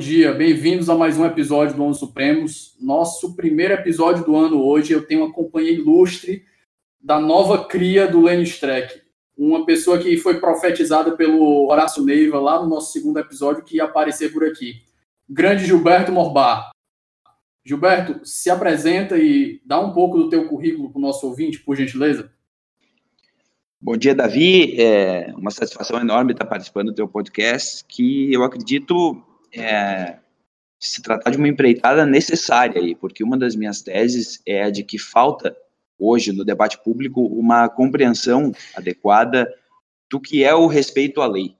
dia. Bem-vindos a mais um episódio do ONU Supremos. Nosso primeiro episódio do ano hoje. Eu tenho uma companhia ilustre da nova cria do Lenny Streck. Uma pessoa que foi profetizada pelo Horácio Neiva lá no nosso segundo episódio que ia aparecer por aqui. Grande Gilberto Morbar. Gilberto, se apresenta e dá um pouco do teu currículo para o nosso ouvinte, por gentileza. Bom dia, Davi. É uma satisfação enorme estar participando do teu podcast, que eu acredito é, se tratar de uma empreitada necessária aí, porque uma das minhas teses é a de que falta hoje no debate público uma compreensão adequada do que é o respeito à lei.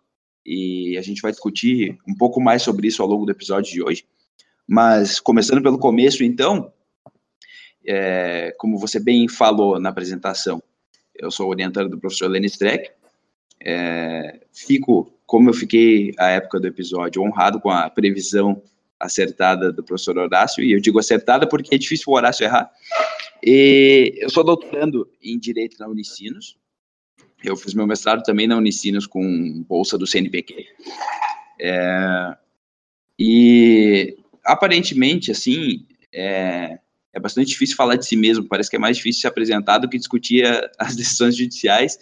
E a gente vai discutir um pouco mais sobre isso ao longo do episódio de hoje. Mas começando pelo começo, então, é, como você bem falou na apresentação, eu sou orientador do professor Lenny Streck. É, fico, como eu fiquei à época do episódio, honrado com a previsão acertada do professor Horácio, e eu digo acertada porque é difícil o Horácio errar. E eu sou doutorando em Direito na Unicinos. Eu fiz meu mestrado também na Unicinos com bolsa do CNPq. É, e aparentemente, assim, é, é bastante difícil falar de si mesmo, parece que é mais difícil se apresentar do que discutir as decisões judiciais,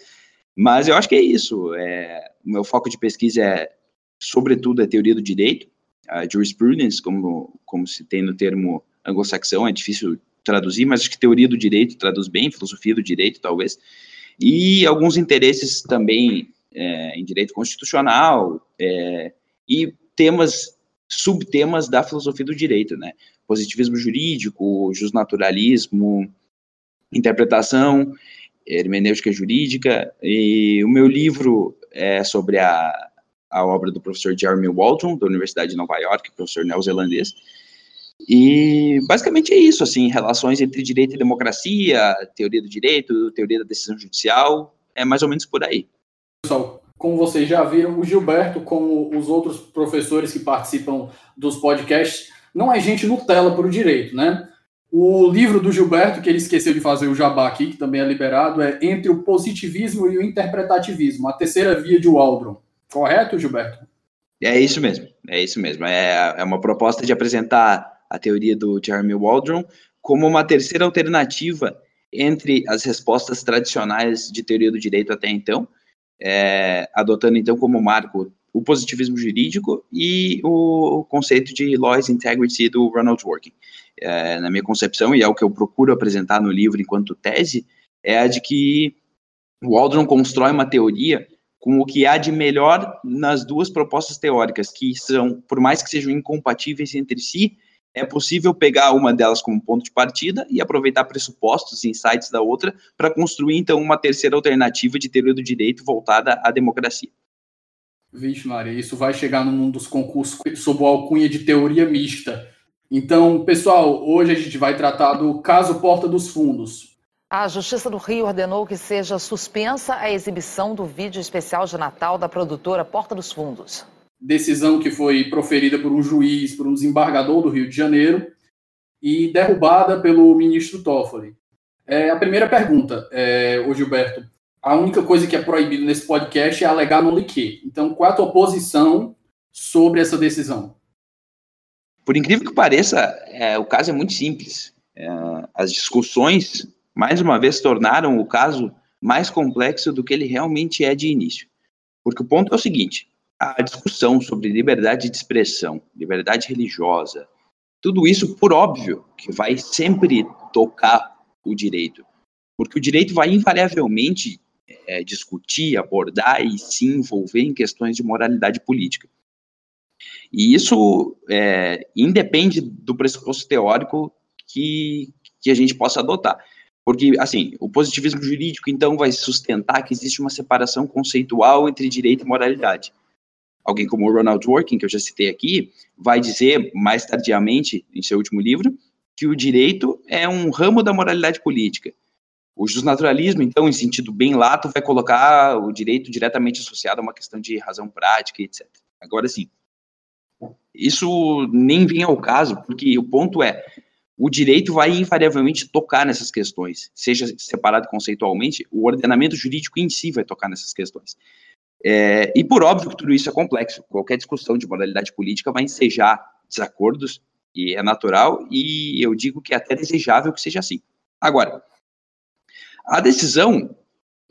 mas eu acho que é isso. É, o meu foco de pesquisa é, sobretudo, a teoria do direito, a jurisprudence, como, como se tem no termo anglo-saxão, é difícil traduzir, mas acho que teoria do direito traduz bem, filosofia do direito, talvez, e alguns interesses também é, em direito constitucional é, e temas, subtemas da filosofia do direito, né? positivismo jurídico, justnaturalismo, interpretação, hermenêutica jurídica, e o meu livro é sobre a, a obra do professor Jeremy Walton, da Universidade de Nova York, professor neozelandês, e basicamente é isso, assim, relações entre direito e democracia, teoria do direito, teoria da decisão judicial, é mais ou menos por aí. Pessoal, como vocês já viram, o Gilberto, como os outros professores que participam dos podcasts, não é gente Nutella para o direito, né? O livro do Gilberto, que ele esqueceu de fazer o jabá aqui, que também é liberado, é Entre o Positivismo e o Interpretativismo, a terceira via de Waldron. Correto, Gilberto? É isso mesmo, é isso mesmo. É, é uma proposta de apresentar a teoria do Jeremy Waldron como uma terceira alternativa entre as respostas tradicionais de teoria do direito até então, é, adotando então como marco o positivismo jurídico e o, conceito de laws integrity do Ronald Dworkin. É, na minha concepção, e é o que eu procuro apresentar no livro enquanto tese, é a de que o Waldron constrói uma teoria com o que há de melhor nas duas propostas teóricas, que são, por mais que sejam incompatíveis entre si, é possível pegar uma delas como ponto de partida e aproveitar pressupostos e insights da outra para construir, então, uma terceira alternativa de teoria do direito voltada à democracia. Vixe, Maria, isso vai chegar no mundo dos concursos sob a alcunha de teoria mista. Então, pessoal, hoje a gente vai tratar do caso Porta dos Fundos. A Justiça do Rio ordenou que seja suspensa a exibição do vídeo especial de Natal da produtora Porta dos Fundos. Decisão que foi proferida por um juiz, por um desembargador do Rio de Janeiro e derrubada pelo ministro Toffoli. É, a primeira pergunta, é, o Gilberto, a única coisa que é proibido nesse podcast é alegar no liquê. Então, qual é a tua posição sobre essa decisão? Por incrível que pareça, é, o caso é muito simples. É, as discussões, mais uma vez, tornaram o caso mais complexo do que ele realmente é de início. Porque o ponto é o seguinte: a discussão sobre liberdade de expressão, liberdade religiosa, tudo isso, por óbvio, que vai sempre tocar o direito. Porque o direito vai invariavelmente é, discutir, abordar e se envolver em questões de moralidade política. E isso é, independe do pressuposto teórico que, que a gente possa adotar. Porque, assim, o positivismo jurídico, então, vai sustentar que existe uma separação conceitual entre direito e moralidade. Alguém como o Ronald Dworkin, que eu já citei aqui, vai dizer, mais tardiamente, em seu último livro, que o direito é um ramo da moralidade política. O justnaturalismo, então, em sentido bem lato, vai colocar o direito diretamente associado a uma questão de razão prática, etc. Agora, sim, isso nem vem ao caso, porque o ponto é, o direito vai invariavelmente tocar nessas questões, seja separado conceitualmente, o ordenamento jurídico em si vai tocar nessas questões. É, e por óbvio que tudo isso é complexo. Qualquer discussão de moralidade política vai ensejar desacordos, e é natural, e eu digo que é até desejável que seja assim. Agora, a decisão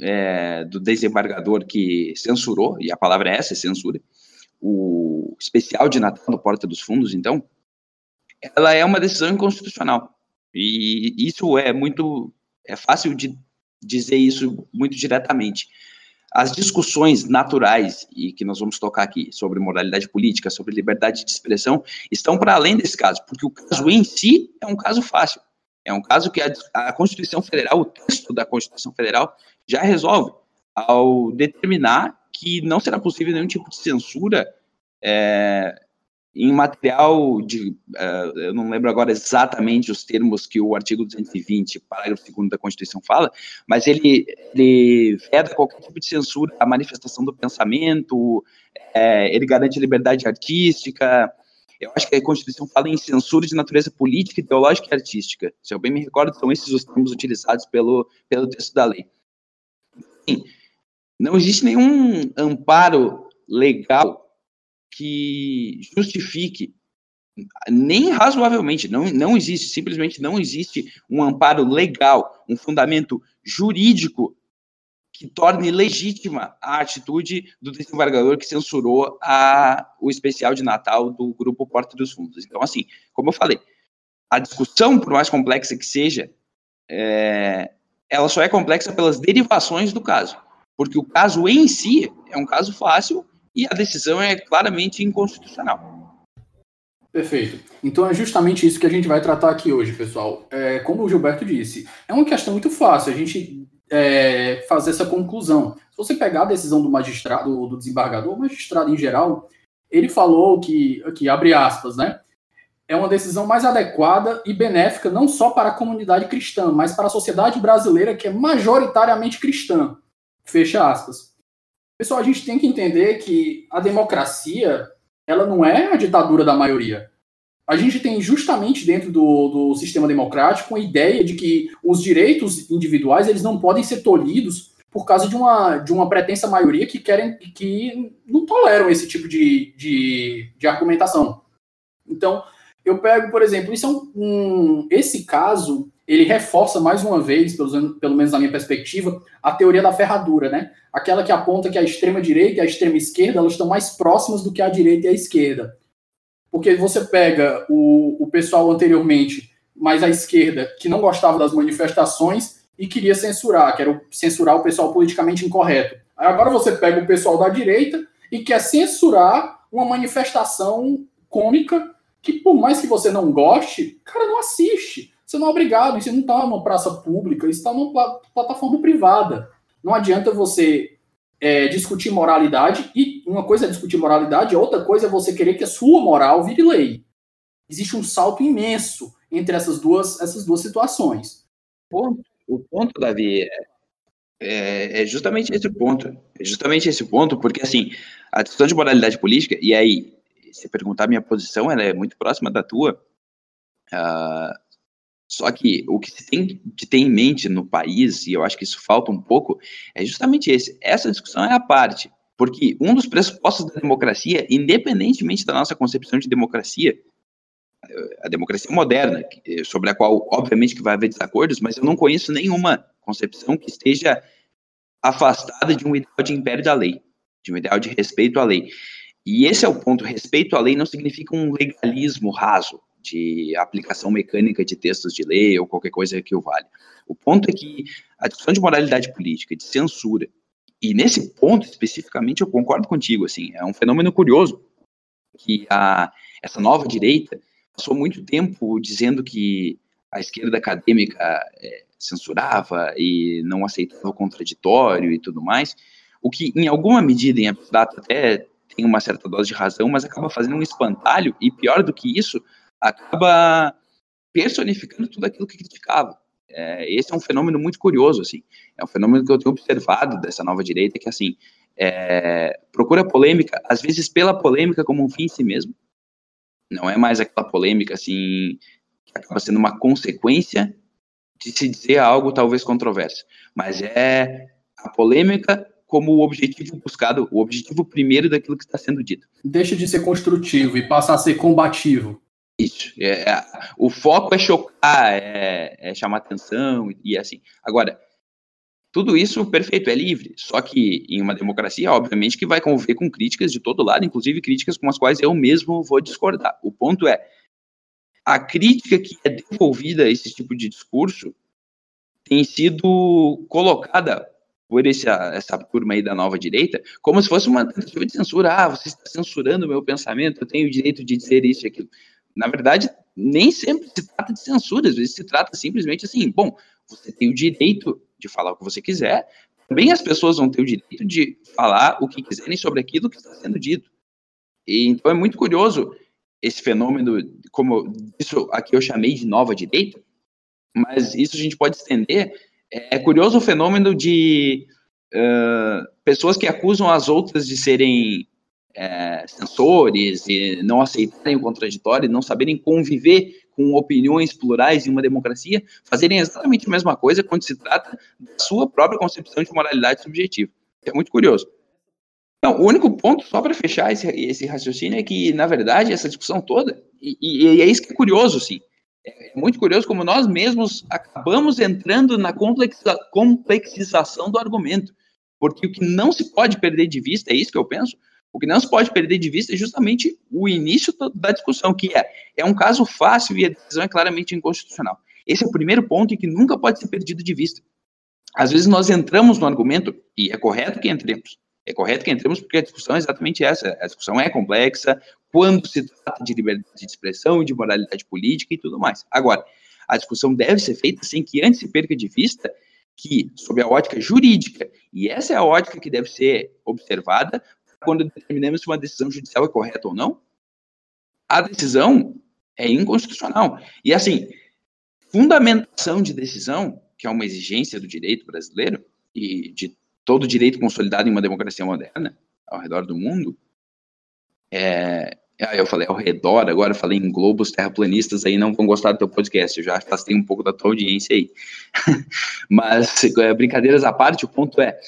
é, do desembargador que censurou, e a palavra é essa, é censura, o especial de Natal do Porta dos Fundos, então, ela é uma decisão inconstitucional. E isso é muito, é fácil de dizer isso muito diretamente. As discussões naturais, e que nós vamos tocar aqui, sobre moralidade política, sobre liberdade de expressão, estão para além desse caso, porque o caso em si é um caso fácil. É um caso que a, a Constituição Federal, o texto da Constituição Federal, já resolve ao determinar que não será possível nenhum tipo de censura é, em material de, uh, eu não lembro agora exatamente os termos que o artigo 220, parágrafo 2 da Constituição fala, mas ele, ele veda qualquer tipo de censura à manifestação do pensamento, é, ele garante liberdade artística, eu acho que a Constituição fala em censura de natureza política, ideológica e artística. Se eu bem me recordo, são esses os termos utilizados pelo, pelo texto da lei. Sim, não existe nenhum amparo legal que justifique nem razoavelmente, não, não existe, simplesmente não existe um amparo legal, um fundamento jurídico que torne legítima a atitude do desembargador que censurou a, o especial de Natal do grupo Porta dos Fundos. Então, assim, como eu falei, a discussão, por mais complexa que seja, é, ela só é complexa pelas derivações do caso, porque o caso em si é um caso fácil e a decisão é claramente inconstitucional. Perfeito. Então é justamente isso que a gente vai tratar aqui hoje, pessoal. É, como o Gilberto disse, é uma questão muito fácil a gente é, fazer essa conclusão. Se você pegar a decisão do magistrado, do desembargador, o magistrado em geral, ele falou que, aqui, abre aspas, né? É uma decisão mais adequada e benéfica não só para a comunidade cristã, mas para a sociedade brasileira que é majoritariamente cristã. Fecha aspas. Pessoal, a gente tem que entender que a democracia, ela não é a ditadura da maioria. A gente tem justamente dentro do, do sistema democrático a ideia de que os direitos individuais eles não podem ser tolhidos por causa de uma, de uma pretensa maioria que querem que não toleram esse tipo de, de, de argumentação. Então, eu pego, por exemplo, isso é um, um, esse caso ele reforça mais uma vez, pelo, pelo menos na minha perspectiva, a teoria da ferradura, né? Aquela que aponta que a extrema direita e a extrema esquerda elas estão mais próximas do que a direita e a esquerda. Porque você pega o, o pessoal anteriormente, mais à esquerda, que não gostava das manifestações e queria censurar, que era censurar o pessoal politicamente incorreto. Agora você pega o pessoal da direita e quer censurar uma manifestação cômica que, por mais que você não goste, cara, não assiste. Você não é obrigado, isso não está numa praça pública, isso está numa plataforma privada. Não adianta você é, discutir moralidade, e uma coisa é discutir moralidade, outra coisa é você querer que a sua moral vire lei. Existe um salto imenso entre essas duas, essas duas situações. O ponto, o ponto Davi, é, é, é justamente esse ponto. É justamente esse ponto, porque assim, a discussão de moralidade política, e aí, se perguntar minha posição, ela é muito próxima da tua. Uh, só que o que se tem de ter em mente no país, e eu acho que isso falta um pouco, é justamente esse. Essa discussão é a parte. Porque um dos pressupostos da democracia, independentemente da nossa concepção de democracia, a democracia moderna, sobre a qual, obviamente, que vai haver desacordos, mas eu não conheço nenhuma concepção que esteja afastada de um ideal de império da lei, de um ideal de respeito à lei. E esse é o ponto, respeito à lei não significa um legalismo raso, de aplicação mecânica de textos de lei ou qualquer coisa que o valha. O ponto é que a discussão de moralidade política, de censura, e nesse ponto especificamente eu concordo contigo, assim, é um fenômeno curioso que a, essa nova direita passou muito tempo dizendo que a esquerda acadêmica é, censurava e não aceitava o contraditório e tudo mais, o que em alguma medida em abstrato até tem uma certa dose de razão, mas acaba fazendo um espantalho e pior do que isso, acaba personificando tudo aquilo que criticava. É, esse é um fenômeno muito curioso, assim. É um fenômeno que eu tenho observado dessa nova direita, que, assim, é, procura polêmica, às vezes pela polêmica como um fim em si mesmo. Não é mais aquela polêmica, assim, que acaba sendo uma consequência de se dizer algo talvez controverso. Mas é a polêmica como o objetivo buscado, o objetivo primeiro daquilo que está sendo dito. Deixa de ser construtivo e passa a ser combativo. Isso. É, é, o foco é chocar, é, é, chamar atenção e assim. Agora, tudo isso perfeito, é livre. Só que em uma democracia, obviamente, que vai conviver com críticas de todo lado, inclusive críticas com as quais eu mesmo vou discordar. O ponto é, a crítica que é devolvida a esse tipo de discurso tem sido colocada por esse, essa turma aí da nova direita, como se fosse uma tentativa de censura. Ah, você está censurando o meu pensamento, eu tenho o direito de dizer isso e aquilo. Na verdade, nem sempre se trata de censura, às vezes se trata simplesmente assim, bom, você tem o direito de falar o que você quiser, também as pessoas vão ter o direito de falar o que quiserem sobre aquilo que está sendo dito. E, então é muito curioso esse fenômeno, como isso aqui eu chamei de nova direita, mas isso a gente pode estender é curioso o fenômeno de uh, pessoas que acusam as outras de serem é, censores e não aceitarem o contraditório, não saberem conviver com opiniões plurais em uma democracia, fazerem exatamente a mesma coisa quando se trata da sua própria concepção de moralidade subjetiva. É muito curioso. Então, o único ponto, só para fechar esse, esse, raciocínio, é que, na verdade, essa discussão toda, e, e, é isso que é curioso, sim, é muito curioso como nós mesmos acabamos entrando na complexização do argumento. Porque o que não se pode perder de vista, é isso que eu penso, o que não se pode perder de vista é justamente o início da discussão, que é, é um caso fácil e a decisão é claramente inconstitucional. Esse é o primeiro ponto que nunca pode ser perdido de vista. Às vezes nós entramos no argumento, e é correto que entremos, é correto que entremos porque a discussão é exatamente essa. A discussão é complexa quando se trata de liberdade de expressão, de moralidade política e tudo mais. Agora, a discussão deve ser feita sem que antes se perca de vista que, sob a ótica jurídica, e essa é a ótica que deve ser observada quando determinamos se uma decisão judicial é correta ou não, a decisão é inconstitucional. E assim, fundamentação de decisão, que é uma exigência do direito brasileiro e de todo direito consolidado em uma democracia moderna ao redor do mundo, é, eu falei ao redor, agora falei em globos terraplanistas aí não vão gostar do teu podcast, eu já afastei um pouco da tua audiência aí. Mas, é, brincadeiras à parte, o ponto é,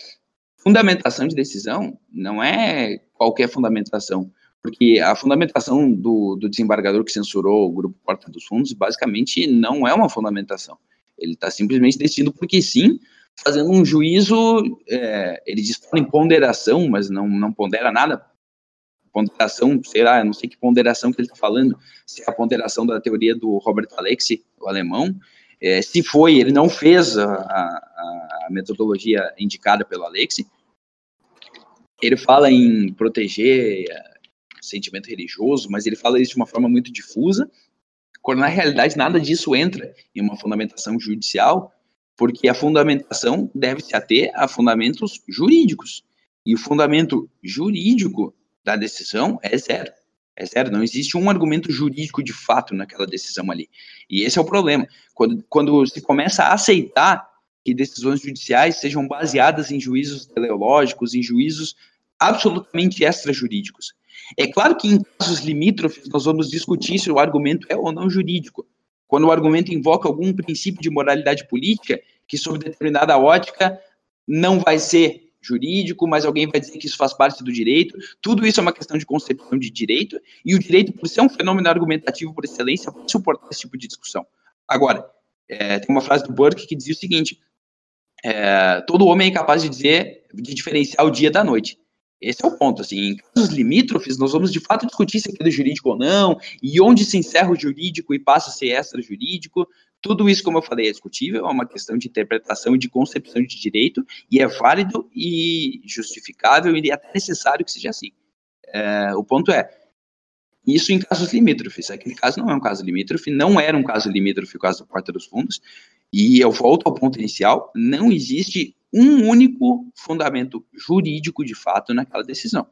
fundamentação de decisão não é qualquer fundamentação, porque a fundamentação do, do desembargador que censurou o grupo Porta dos Fundos, basicamente, não é uma fundamentação. Ele está simplesmente decidindo porque sim, fazendo um juízo, é, ele dispõe em ponderação, mas não, não pondera nada. Ponderação, sei lá, não sei que ponderação que ele está falando, se é a ponderação da teoria do Robert Alexi, o alemão, é, se foi, ele não fez a metodologia indicada pelo Alexi, ele fala em proteger o sentimento religioso, mas ele fala isso de uma forma muito difusa, quando na realidade nada disso entra em uma fundamentação judicial, porque a fundamentação deve se ater a fundamentos jurídicos. E o fundamento jurídico da decisão é zero. É zero, não existe um argumento jurídico de fato naquela decisão ali. E esse é o problema. Quando, quando se começa a aceitar que decisões judiciais sejam baseadas em juízos teleológicos, em juízos absolutamente extrajurídicos. É claro que em casos limítrofes nós vamos discutir se o argumento é ou não jurídico quando o argumento invoca algum princípio de moralidade política, que sob determinada ótica não vai ser jurídico, mas alguém vai dizer que isso faz parte do direito. Tudo isso é uma questão de concepção de direito, e o direito, por ser um fenômeno argumentativo por excelência, pode suportar esse tipo de discussão. Agora, é, tem uma frase do Burke que dizia o seguinte: é, todo homem é capaz de dizer, de diferenciar o dia da noite. Esse é o ponto, assim, em casos limítrofes, nós vamos de fato discutir se é jurídico ou não, e onde se encerra o jurídico e passa a ser extra-jurídico, tudo isso, como eu falei, é discutível, é uma questão de interpretação e de concepção de direito, e é válido e justificável e até necessário que seja assim. É, o ponto é, isso em casos limítrofes, aquele caso não é um caso limítrofe, não era um caso limítrofe o caso da Porta dos Fundos, e eu volto ao ponto inicial, não existe um único fundamento jurídico de fato naquela decisão.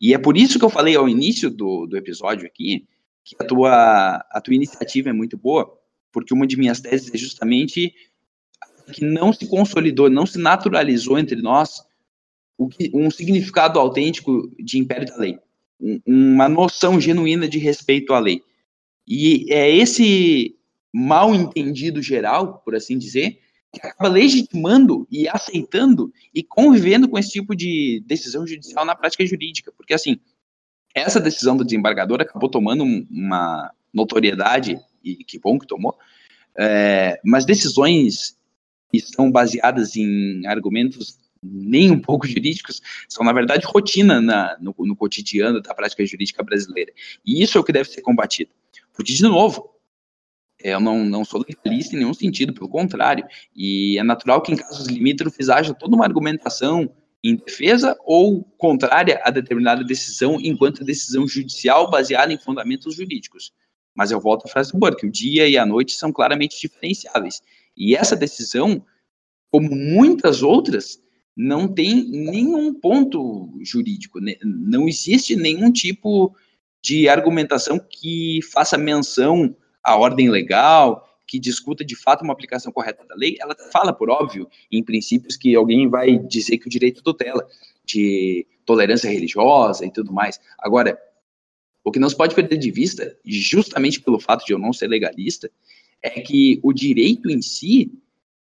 E é por isso que eu falei ao início do, do episódio aqui que a tua, a tua iniciativa é muito boa, porque uma de minhas teses é justamente que não se consolidou, não se naturalizou entre nós um significado autêntico de império da lei, um, uma noção genuína de respeito à lei. E é esse mal entendido geral, por assim dizer, que acaba legitimando e aceitando e convivendo com esse tipo de decisão judicial na prática jurídica. Porque, assim, essa decisão do desembargador acabou tomando uma notoriedade, e que bom que tomou, é, mas decisões que são baseadas em argumentos nem um pouco jurídicos, são, na verdade, rotina na, no, no, cotidiano da prática jurídica brasileira. E isso é o que deve ser combatido. Porque, de novo, eu não, não sou legalista em nenhum sentido, pelo contrário, e é natural que, em casos limítrofes, haja toda uma argumentação em defesa ou contrária a determinada decisão, enquanto decisão judicial baseada em fundamentos jurídicos. Mas eu volto à frase do Burke, o dia e a noite são claramente diferenciáveis. E essa decisão, como muitas outras, não tem nenhum ponto jurídico, né? não existe nenhum tipo de argumentação que faça menção à ordem legal, que discuta de fato uma aplicação correta da lei, ela fala, por óbvio, em princípios que alguém vai dizer que o direito tutela, de tolerância religiosa e tudo mais. Agora, o que não se pode perder de vista, justamente pelo fato de eu não ser legalista, é que o direito em si,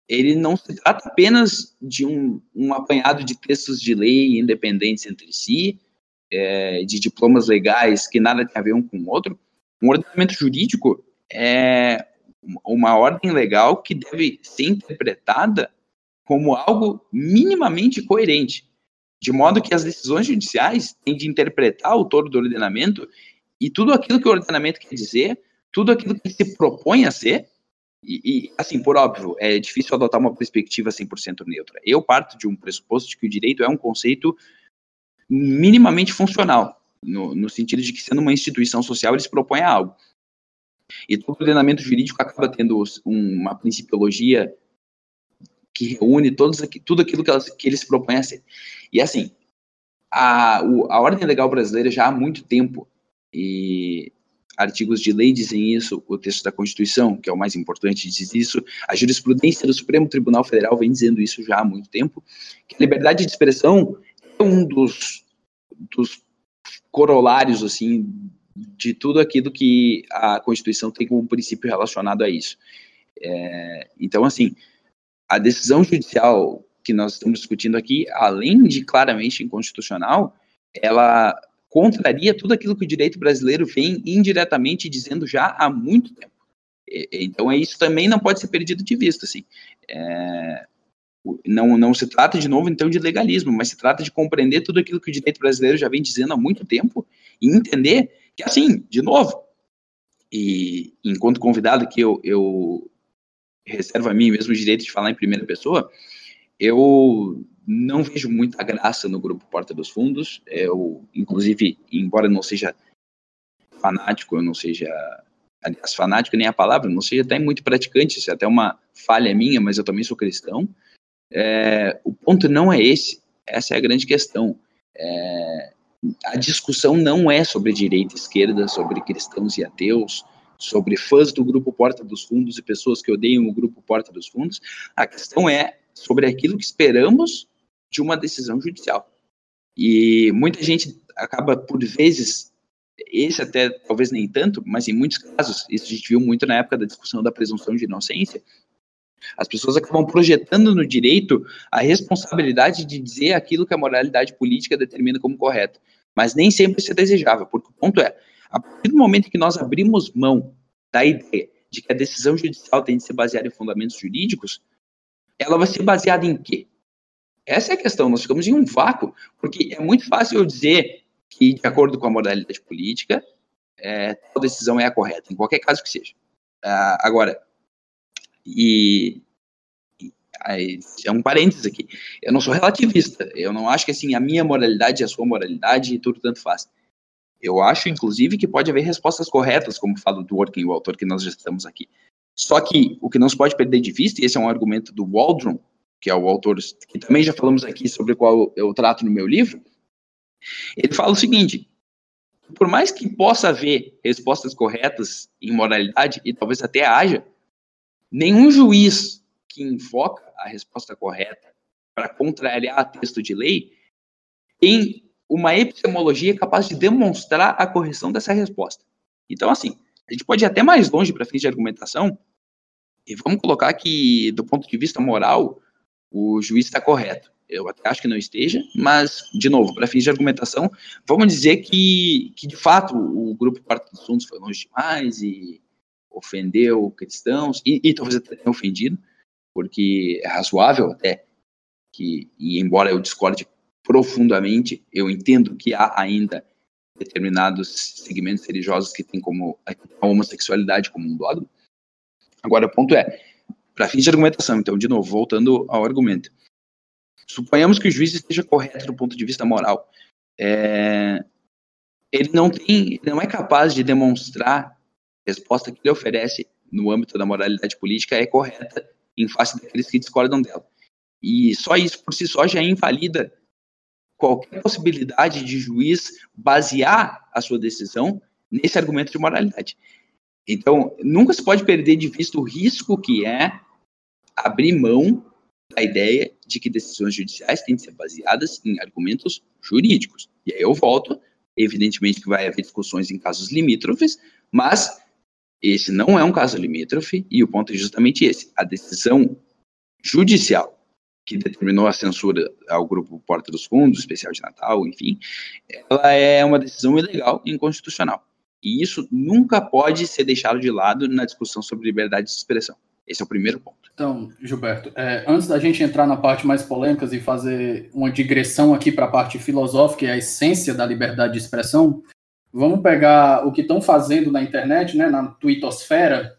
ele não se trata apenas de um, um apanhado de textos de lei independentes entre si, é, de diplomas legais que nada tem a ver um com o outro. Um ordenamento jurídico é uma ordem legal que deve ser interpretada como algo minimamente coerente, de modo que as decisões judiciais têm de interpretar o todo do ordenamento e tudo aquilo que o ordenamento quer dizer, tudo aquilo que se propõe a ser, e, e, assim, por óbvio, é difícil adotar uma perspectiva 100% neutra. Eu parto de um pressuposto de que o direito é um conceito minimamente funcional, no, no sentido de que, sendo uma instituição social, ele se propõe a algo. E todo ordenamento jurídico acaba tendo uma principiologia que reúne todos, tudo aquilo que, elas, que ele se propõe a ser. E assim, a, o, a ordem legal brasileira já há muito tempo, e artigos de lei dizem isso, o texto da Constituição, que é o mais importante, diz isso, a jurisprudência do Supremo Tribunal Federal vem dizendo isso já há muito tempo, que a liberdade de expressão é um dos, dos corolários, assim, de tudo aquilo que a Constituição tem como princípio relacionado a isso. É, então, assim, a decisão judicial que nós estamos discutindo aqui, além de claramente inconstitucional, ela contraria tudo aquilo que o direito brasileiro vem indiretamente dizendo já há muito tempo. Então, é isso também não pode ser perdido de vista, assim. É, não, não se trata, de novo, então, de legalismo, mas se trata de compreender tudo aquilo que o direito brasileiro já vem dizendo há muito tempo e entender que, assim, de novo, e enquanto convidado que eu, eu reservo a mim mesmo o direito de falar em primeira pessoa, eu não vejo muita graça no grupo Porta dos Fundos. Eu, inclusive, embora não seja fanático, eu não seja, aliás, fanático nem a palavra, não seja até muito praticante, isso é até uma falha minha, mas eu também sou cristão. É, o ponto não é esse, essa é a grande questão. É, a discussão não é sobre direita e esquerda, sobre cristãos e ateus, sobre fãs do grupo Porta dos Fundos e pessoas que odeiam o grupo Porta dos Fundos. A questão é sobre aquilo que esperamos de uma decisão judicial. E muita gente acaba, por vezes, esse até talvez nem tanto, mas em muitos casos, isso a gente viu muito na época da discussão da presunção de inocência, as pessoas acabam projetando no direito a responsabilidade de dizer aquilo que a moralidade política determina como correto. Mas nem sempre isso é desejável, porque o ponto é, a partir do momento que nós abrimos mão da ideia de que a decisão judicial tem de ser baseada em fundamentos jurídicos, ela vai ser baseada em quê? Essa é a questão, nós ficamos em um vácuo, porque é muito fácil eu dizer que, de acordo com a moralidade política, é, tal decisão é a correta, em qualquer caso que seja. Uh, agora, e, é um parênteses aqui. Eu não sou relativista. Eu não acho que assim a minha moralidade é a sua moralidade e tudo tanto faz. Eu acho, inclusive, que pode haver respostas corretas, como fala do Working, o autor que nós já estamos aqui. Só que o que não se pode perder de vista, e esse é um argumento do Waldron, que é o autor que também já falamos aqui sobre o qual eu trato no meu livro, ele fala o seguinte: por mais que possa haver respostas corretas em moralidade, e talvez até haja, Nenhum juiz que invoca a resposta correta para contrariar texto de lei tem uma epistemologia capaz de demonstrar a correção dessa resposta. Então, assim, a gente pode ir até mais longe para fins de argumentação E vamos colocar que, do ponto de vista moral, o juiz está correto. Eu até acho que não esteja, mas, de novo, para fins de argumentação, vamos dizer que, que de fato, o grupo Quarto dos Fundos foi longe demais e ofendeu cristãos, e, e talvez até tenha ofendido, porque é razoável até que, e embora eu discorde profundamente, eu entendo que há ainda determinados segmentos religiosos que têm como a homossexualidade como um dogma. Agora, o ponto é, para fins de argumentação, então, de novo, voltando ao argumento, suponhamos que o juiz esteja correto do ponto de vista moral. É, ele não tem, ele não é capaz de demonstrar resposta que ele oferece no âmbito da moralidade política é correta em face daqueles que discordam dela. E só isso por si só já invalida qualquer possibilidade de juiz basear a sua decisão nesse argumento de moralidade. Então, nunca se pode perder de vista o risco que é abrir mão da ideia de que decisões judiciais têm de ser baseadas em argumentos jurídicos. E aí eu volto, evidentemente que vai haver discussões em casos limítrofes, mas esse não é um caso limítrofe e o ponto é justamente esse. A decisão judicial que determinou a censura ao grupo Porta dos Fundos, especial de Natal, enfim, ela é uma decisão ilegal e inconstitucional. E isso nunca pode ser deixado de lado na discussão sobre liberdade de expressão. Esse é o primeiro ponto. Então, Gilberto, é, antes da gente entrar na parte mais polêmica e fazer uma digressão aqui para a parte filosófica e a essência da liberdade de expressão, vamos pegar o que estão fazendo na internet, né, na twittosfera,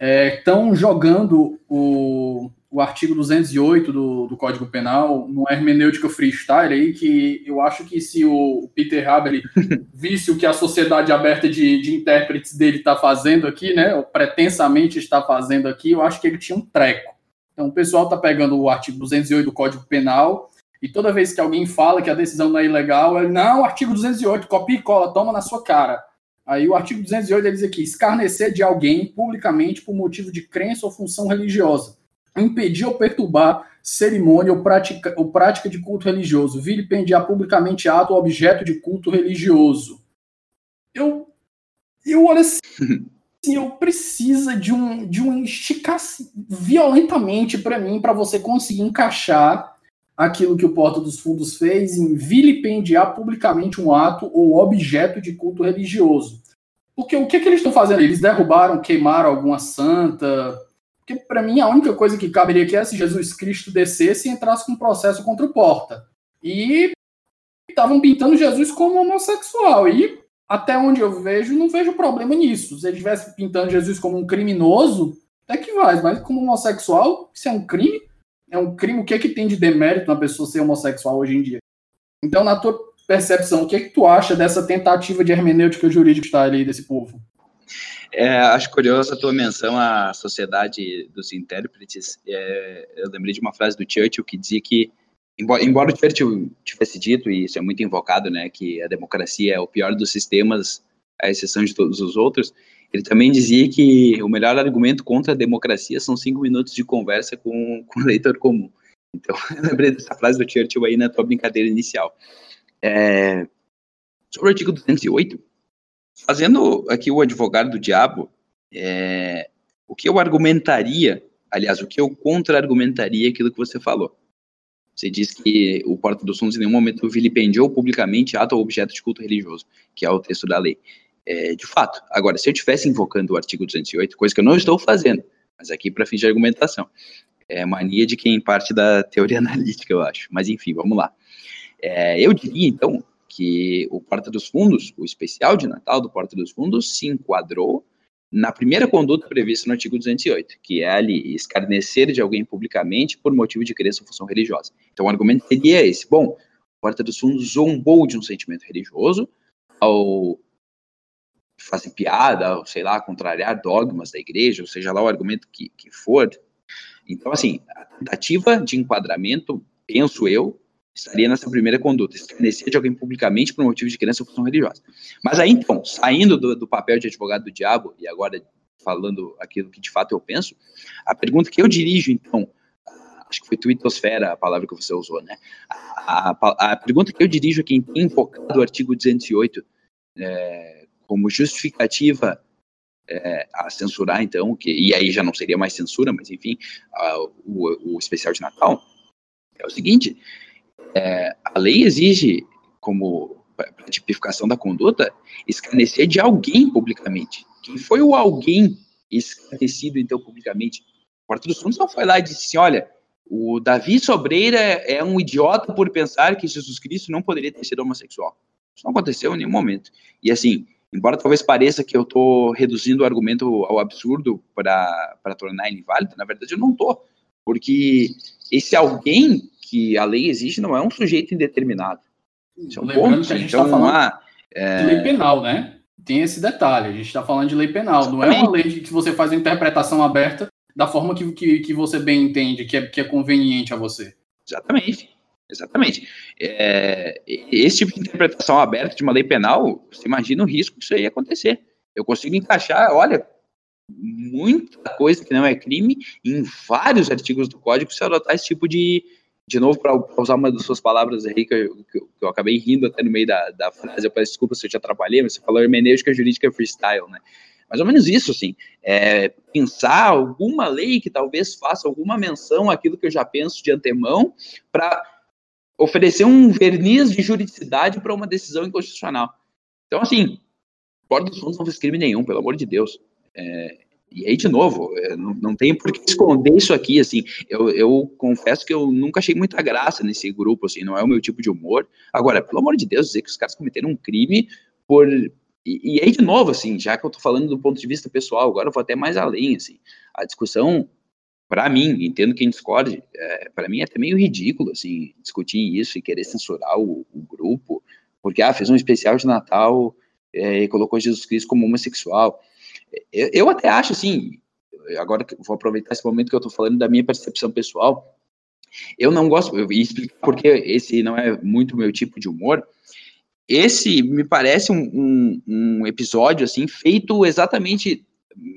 estão é, jogando o, o artigo 208 do, do Código Penal numa hermenêutica freestyle aí, que eu acho que se o Peter Haber visse o que a sociedade aberta de, de intérpretes dele está fazendo aqui, né, ou pretensamente está fazendo aqui, eu acho que ele tinha um treco. Então o pessoal está pegando o artigo 208 do Código Penal e toda vez que alguém fala que a decisão não é ilegal, ele, não, artigo 208, copia e cola, toma na sua cara. Aí o artigo 208 ele diz aqui, escarnecer de alguém publicamente por motivo de crença ou função religiosa impedir ou perturbar cerimônia ou prática, ou prática de culto religioso, vilipendiar publicamente ato ou objeto de culto religioso. Eu, eu olho assim, eu precisa de um, de um esticar violentamente para mim, para você conseguir encaixar aquilo que o Porta dos Fundos fez em vilipendiar publicamente um ato ou objeto de culto religioso. Porque o que, que eles estão fazendo? Eles derrubaram, queimaram alguma santa, porque, para mim, a única coisa que caberia aqui é se Jesus Cristo descesse e entrasse com um processo contra o Porta. E estavam pintando Jesus como homossexual. E, até onde eu vejo, não vejo problema nisso. Se ele estivesse pintando Jesus como um criminoso, até que vai. Mas como homossexual, isso é um crime? É um crime. O que é que tem de demérito na pessoa ser homossexual hoje em dia? Então, na tua percepção, o que é que tu acha dessa tentativa de hermenêutica jurídica que está ali desse povo? É, acho curiosa a tua menção à sociedade dos intérpretes. É, eu lembrei de uma frase do Churchill que dizia que, embora, embora o Churchill tivesse dito, e isso é muito invocado, né, que a democracia é o pior dos sistemas, à exceção de todos os outros, ele também dizia que o melhor argumento contra a democracia são cinco minutos de conversa com, com o leitor comum. Então, eu lembrei dessa frase do Churchill aí na tua brincadeira inicial. É, sobre o artigo 208, Fazendo aqui o advogado do diabo, é, o que eu argumentaria, aliás, o que eu contra-argumentaria aquilo que você falou. Você diz que o Porta dos Fundos em nenhum momento vilipendiou publicamente ato ou objeto de culto religioso, que é o texto da lei. É, de fato. Agora, se eu estivesse invocando o artigo 208, coisa que eu não estou fazendo, mas aqui para fins de argumentação, é mania de quem parte da teoria analítica, eu acho. Mas enfim, vamos lá. É, eu diria, então, que o Porta dos Fundos, o especial de Natal do Porta dos Fundos, se enquadrou na primeira conduta prevista no artigo 208, que é ali escarnecer de alguém publicamente por motivo de crença ou função religiosa. Então o argumento seria esse: bom, o Porta dos Fundos zombou de um sentimento religioso ao fazer piada, ou sei lá, contrariar dogmas da igreja, ou seja lá o argumento que, que for. Então, assim, a tentativa de enquadramento, penso eu, estaria nessa primeira conduta, escarnecer de alguém publicamente por motivo de crença ou função religiosa. Mas aí, então, saindo do, do, papel de advogado do diabo, e agora falando aquilo que de fato eu penso, a pergunta que eu dirijo, então, acho que foi twittosfera a palavra que você usou, né? A, a, a pergunta que eu dirijo a quem tem invocado o artigo 208 é, como justificativa é, a censurar, então, que, e aí já não seria mais censura, mas enfim, a, o, o, especial de Natal, é o seguinte: é, a lei exige, como para tipificação da conduta, esclarecer de alguém publicamente. Quem foi o alguém esclarecido, então, publicamente? O Porta dos Fundos não foi lá e disse assim: olha, o Davi Sobreira é um idiota por pensar que Jesus Cristo não poderia ter sido homossexual. Isso não aconteceu em nenhum momento. E assim, embora talvez pareça que eu estou reduzindo o argumento ao absurdo para tornar ele inválido, na verdade eu não estou. Porque esse alguém que a lei exige não é um sujeito indeterminado. Isso é um Lembrando ponto. que a gente está então, falando ah, é... de lei penal, né? Tem esse detalhe. A gente está falando de lei penal. Exatamente. Não é uma lei que você faz uma interpretação aberta da forma que, que, que você bem entende, que é, que é conveniente a você. Exatamente. Exatamente. É, esse tipo de interpretação aberta de uma lei penal, você imagina o risco que isso ia acontecer. Eu consigo encaixar, olha, muita coisa que não é crime em vários artigos do código se adotar esse tipo de. De novo, para usar uma das suas palavras aí, que eu, que eu, acabei rindo até no meio da, da frase, eu peço desculpa se eu te atrapalhei, mas você falou hermenêutica jurídica freestyle, né? Mais ou menos isso, assim. É, pensar alguma lei que talvez faça alguma menção àquilo que eu já penso de antemão, para oferecer um verniz de juridicidade para uma decisão inconstitucional. Então, assim, Porta dos Fundos não fez crime nenhum, pelo amor de Deus. É, e aí, de novo, é, não, não tem por que esconder isso aqui, assim, eu, eu confesso que eu nunca achei muita graça nesse grupo, assim, não é o meu tipo de humor. Agora, pelo amor de Deus, dizer que os caras cometeram um crime por... E, e aí, de novo, assim, já que eu tô falando do ponto de vista pessoal, agora eu vou até mais além, assim, a discussão para mim, entendo quem discorde, é, para mim é até meio ridículo, assim, discutir isso e querer censurar o, o grupo, porque, ah, fez um especial de Natal é, e colocou Jesus Cristo como homossexual. Eu, eu até acho, assim, agora vou aproveitar esse momento que eu estou falando da minha percepção pessoal, eu não gosto, eu explicar porque esse não é muito meu tipo de humor, esse me parece um, um, um episódio, assim, feito exatamente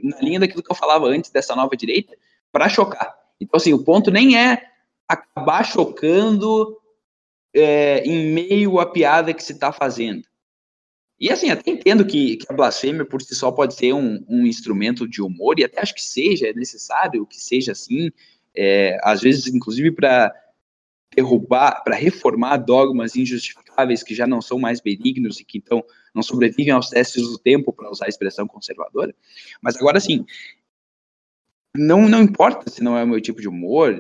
na linha daquilo que eu falava antes dessa nova direita, para chocar. Então, assim, o ponto nem é acabar chocando é, em meio à piada que se está fazendo. E assim, até entendo que, que, a blasfêmia por si só pode ser um, um, instrumento de humor, e até acho que seja, é necessário que seja assim, é, às vezes, inclusive, para derrubar, para reformar dogmas injustificáveis que já não são mais benignos e que então não sobrevivem aos testes do tempo, para usar a expressão conservadora. Mas agora, assim, não, não importa se não é o meu tipo de humor,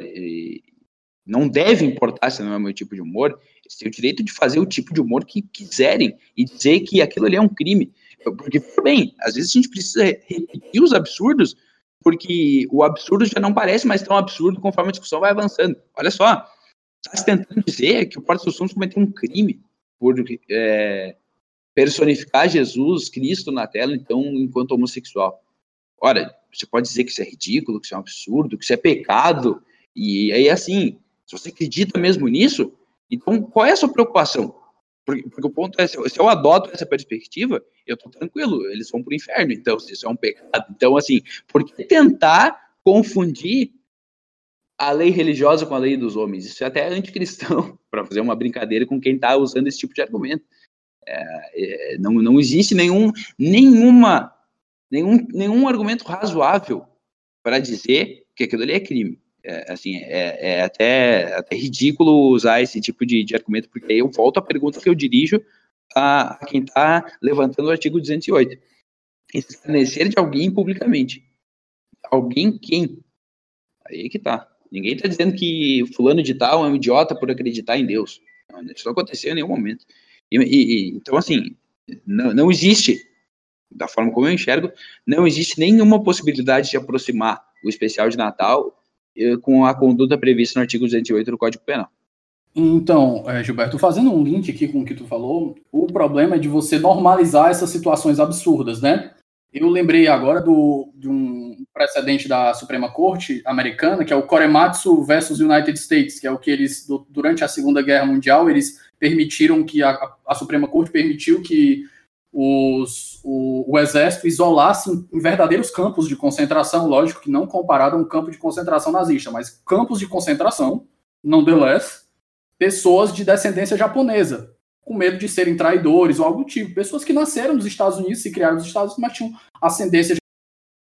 não deve importar se não é o meu tipo de humor, eles têm o direito de fazer o tipo de humor que quiserem e dizer que aquilo ali é um crime. Porque, bem, às vezes a gente precisa repetir os absurdos, porque o absurdo já não parece mais tão absurdo conforme a discussão vai avançando. Olha só, está se tentando dizer que o Porto dos Fundos cometeu um crime por é, personificar Jesus Cristo na tela, então, enquanto homossexual. Ora, você pode dizer que isso é ridículo, que isso é um absurdo, que isso é pecado, e aí assim, se você acredita mesmo nisso, então qual é a sua preocupação? Porque, porque o ponto é, se eu, adoto essa perspectiva, eu estou tranquilo, eles vão para o inferno, então, se isso é um pecado. Então, assim, por que tentar confundir a lei religiosa com a lei dos homens? Isso é até anticristão, para fazer uma brincadeira com quem está usando esse tipo de argumento. É, é, não, não existe nenhum, nenhuma nenhum, nenhum argumento razoável para dizer que aquilo ali é crime. É, assim, é, é até, até ridículo usar esse tipo de, de argumento, porque aí eu volto à pergunta que eu dirijo a, a quem está levantando o artigo 208. Esclarecer de alguém publicamente. Alguém quem? Aí que tá. Ninguém está dizendo que fulano de tal é um idiota por acreditar em Deus. Não, isso não aconteceu em nenhum momento. E, e, então, assim, não, não existe da forma como eu enxergo, não existe nenhuma possibilidade de aproximar o especial de Natal eh, com a conduta prevista no artigo 208 do Código Penal. Então, é, Gilberto, fazendo um link aqui com o que tu falou, o problema é de você normalizar essas situações absurdas, né? Eu lembrei agora do, de um precedente da Suprema Corte americana, que é o Korematsu versus United States, que é o que eles, durante a Segunda Guerra Mundial, eles permitiram que, a, a Suprema Corte permitiu que os, o, o, exército isolasse em verdadeiros campos de concentração, lógico que não comparado a um campo de concentração nazista, mas campos de concentração, não less, pessoas de descendência japonesa, com medo de serem traidores ou algo do tipo. Pessoas que nasceram nos Estados Unidos, se criaram nos Estados Unidos, mas tinham ascendência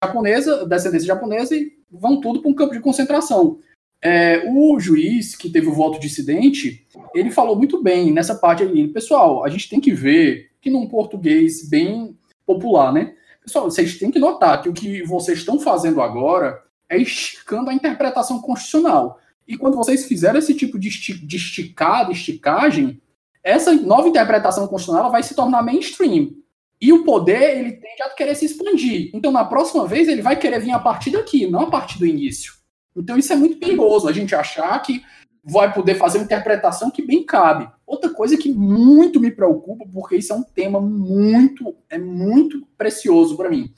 japonesa, descendência japonesa, e vão tudo para um campo de concentração. É, o juiz que teve o voto dissidente, ele falou muito bem nessa parte aí. Pessoal, a gente tem que ver que num português bem popular, né? Pessoal, vocês têm que notar que o que vocês estão fazendo agora é esticando a interpretação constitucional. E quando vocês fizeram esse tipo de, esti de esticada, esticagem, essa nova interpretação constitucional vai se tornar mainstream. E o poder, ele tende a querer se expandir. Então, na próxima vez, ele vai querer vir a partir daqui, não a partir do início. Então, isso é muito perigoso, a gente achar que vai poder fazer uma interpretação que bem cabe. Outra coisa que muito me preocupa, porque isso é um tema muito, é muito precioso para mim.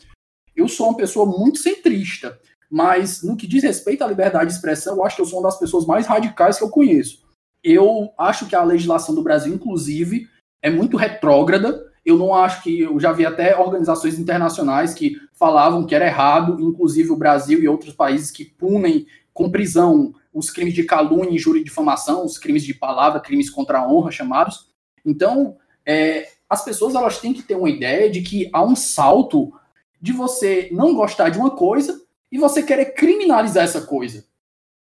Eu sou uma pessoa muito centrista, mas no que diz respeito à liberdade de expressão, eu acho que eu sou uma das pessoas mais radicais que eu conheço. Eu acho que a legislação do Brasil, inclusive, é muito retrógrada eu não acho que. Eu já vi até organizações internacionais que falavam que era errado, inclusive o Brasil e outros países que punem com prisão os crimes de calúnia, injúria e difamação, os crimes de palavra, crimes contra a honra chamados. Então, é, as pessoas elas têm que ter uma ideia de que há um salto de você não gostar de uma coisa e você querer criminalizar essa coisa.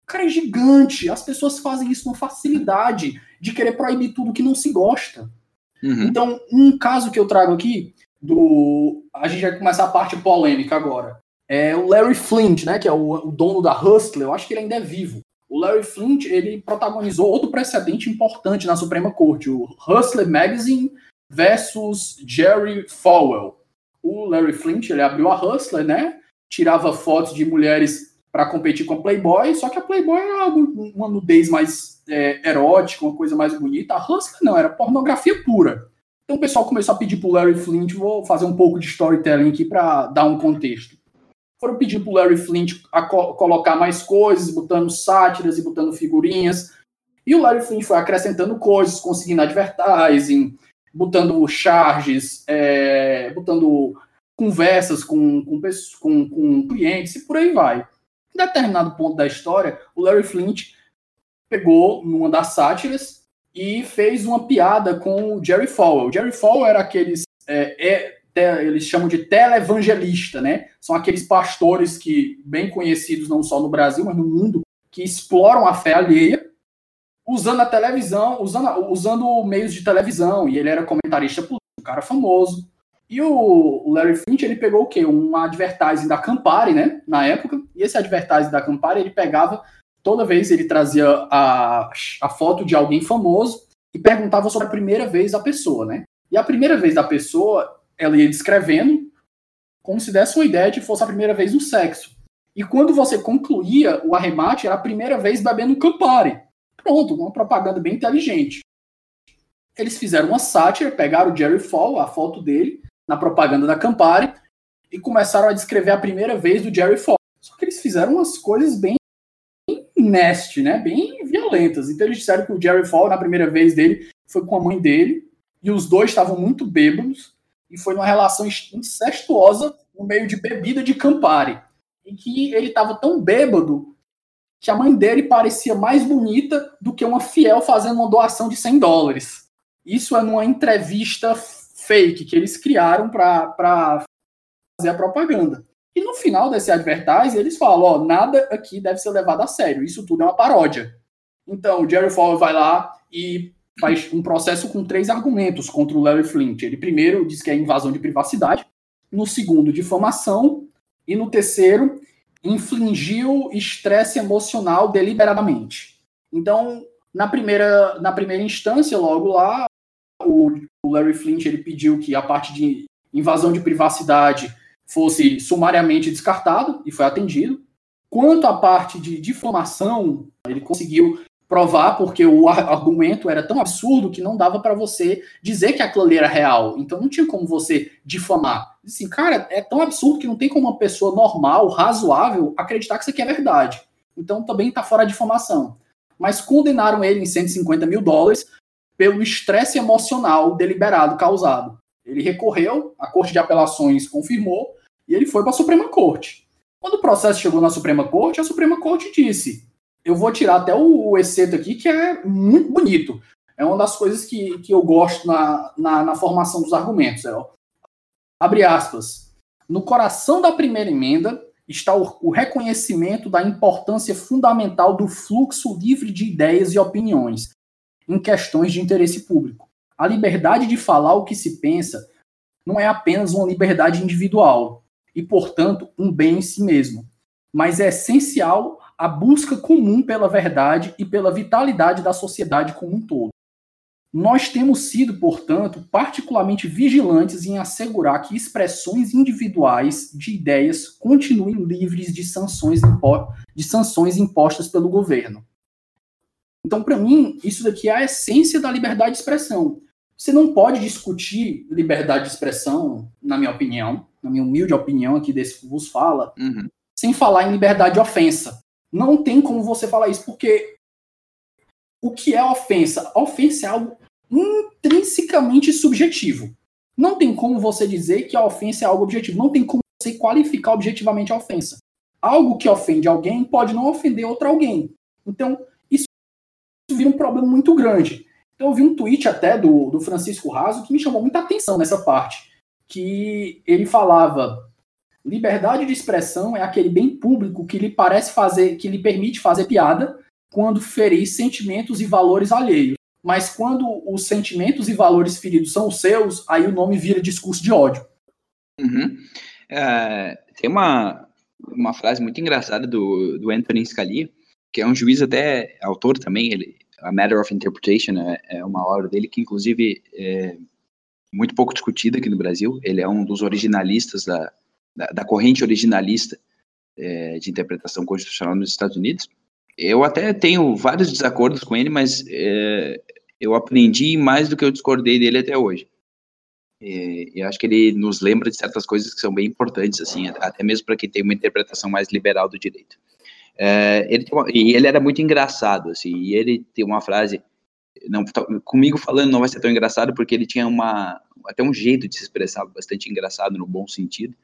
Cara, é gigante. As pessoas fazem isso com facilidade de querer proibir tudo que não se gosta. Uhum. Então, um caso que eu trago aqui, do. A gente vai começar a parte polêmica agora. É o Larry Flint, né? Que é o, o dono da Hustler, eu acho que ele ainda é vivo. O Larry Flint, ele protagonizou outro precedente importante na Suprema Corte, o Hustler Magazine versus Jerry Falwell. O Larry Flint, ele abriu a Hustler, né? Tirava fotos de mulheres para competir com a Playboy, só que a Playboy era uma nudez mais é, erótica, uma coisa mais bonita. A Hustler não, era pornografia pura. Então o pessoal começou a pedir pro Larry Flint, vou fazer um pouco de storytelling aqui para dar um contexto. Foram pedir pro Larry Flint a co colocar mais coisas, botando sátiras e botando figurinhas. E o Larry Flint foi acrescentando coisas, conseguindo advertising, botando charges, é, botando conversas com, com, com, com clientes e por aí vai. Em determinado ponto da história, o Larry Flint pegou numa das sátiras e fez uma piada com o Jerry Falwell. O Jerry Falwell era aqueles. É, é, eles chamam de televangelista, né? São aqueles pastores que, bem conhecidos não só no Brasil, mas no mundo, que exploram a fé alheia usando a televisão, usando, usando meios de televisão. E ele era comentarista político, um cara famoso. E o Larry Finch, ele pegou o quê? Um advertising da Campari, né? Na época. E esse advertising da Campari, ele pegava toda vez ele trazia a, a foto de alguém famoso e perguntava sobre a primeira vez da pessoa, né? E a primeira vez da pessoa, ela ia descrevendo como se desse uma ideia de que fosse a primeira vez no sexo. E quando você concluía o arremate, era a primeira vez bebendo Campari. Pronto, uma propaganda bem inteligente. Eles fizeram uma sátira, pegaram o Jerry Fall, a foto dele, na propaganda da Campari, e começaram a descrever a primeira vez do Jerry Fall. Só que eles fizeram umas coisas bem nasty, né? Bem violentas. Então eles disseram que o Jerry Fall, na primeira vez dele, foi com a mãe dele, e os dois estavam muito bêbados, e foi numa relação incestuosa no meio de bebida de Campari. Em que ele estava tão bêbado que a mãe dele parecia mais bonita do que uma fiel fazendo uma doação de 100 dólares. Isso é numa entrevista fake que eles criaram para fazer a propaganda. E no final desse advertise, eles falam: ó, nada aqui deve ser levado a sério, isso tudo é uma paródia. Então, o Jerry Fowler vai lá e faz um processo com três argumentos contra o Larry Flint. Ele primeiro diz que é invasão de privacidade, no segundo, difamação, e no terceiro, infligiu estresse emocional deliberadamente. Então, na primeira, na primeira instância, logo lá, o, o Larry Flint ele pediu que a parte de invasão de privacidade fosse sumariamente descartado e foi atendido. Quanto à parte de difamação, ele conseguiu provar porque o argumento era tão absurdo que não dava para você dizer que aquilo ali era real. Então não tinha como você difamar. Assim, cara, é tão absurdo que não tem como uma pessoa normal, razoável, acreditar que isso aqui é verdade. Então também está fora de difamação. Mas condenaram ele em 150 mil dólares pelo estresse emocional deliberado causado. Ele recorreu, a Corte de Apelações confirmou, e ele foi para a Suprema Corte. Quando o processo chegou na Suprema Corte, a Suprema Corte disse: eu vou tirar até o, exceto aqui, que é muito bonito. É uma das coisas que, que eu gosto na, na, na formação dos argumentos. É, ó, abre aspas. No coração da primeira emenda está o, o reconhecimento da importância fundamental do fluxo livre de ideias e opiniões em questões de interesse público. A liberdade de falar o que se pensa não é apenas uma liberdade individual e, portanto, um bem em si mesmo, mas é essencial a busca comum pela verdade e pela vitalidade da sociedade como um todo. Nós temos sido, portanto, particularmente vigilantes em assegurar que expressões individuais de ideias continuem livres de sanções, de sanções impostas pelo governo. Então, para mim, isso daqui é a essência da liberdade de expressão. Você não pode discutir liberdade de expressão, na minha opinião, na minha humilde opinião aqui desse que vos fala, uhum. sem falar em liberdade de ofensa. Não tem como você falar isso, porque o que é ofensa? ofensa é algo intrinsecamente subjetivo. Não tem como você dizer que a ofensa é algo objetivo. Não tem como você qualificar objetivamente a ofensa. Algo que ofende alguém pode não ofender outro alguém. Então, isso vira um problema muito grande. Então, eu vi um tweet até do, do Francisco Raso que me chamou muita atenção nessa parte. Que ele falava: liberdade de expressão é aquele bem público que lhe parece fazer, que lhe permite fazer piada quando ferir sentimentos e valores alheios. Mas quando os sentimentos e valores feridos são os seus, aí o nome vira discurso de ódio. Uhum. É, tem uma, uma frase muito engraçada do, do Anthony Scalia, que é um juiz até autor também, ele, a Matter of Interpretation é, é uma obra dele que, inclusive, é muito pouco discutida aqui no Brasil. Ele é um dos originalistas da, da, da corrente originalista é, de interpretação constitucional nos Estados Unidos. Eu até tenho vários desacordos com ele, mas é, eu aprendi mais do que eu discordei dele até hoje. E, eu acho que ele nos lembra de certas coisas que são bem importantes, assim, até mesmo para quem tem uma interpretação mais liberal do direito. É, ele uma, e ele era muito engraçado, assim, e ele tem uma frase, não, comigo falando não vai ser tão engraçado, porque ele tinha uma, até um jeito de se expressar bastante engraçado, no bom sentido,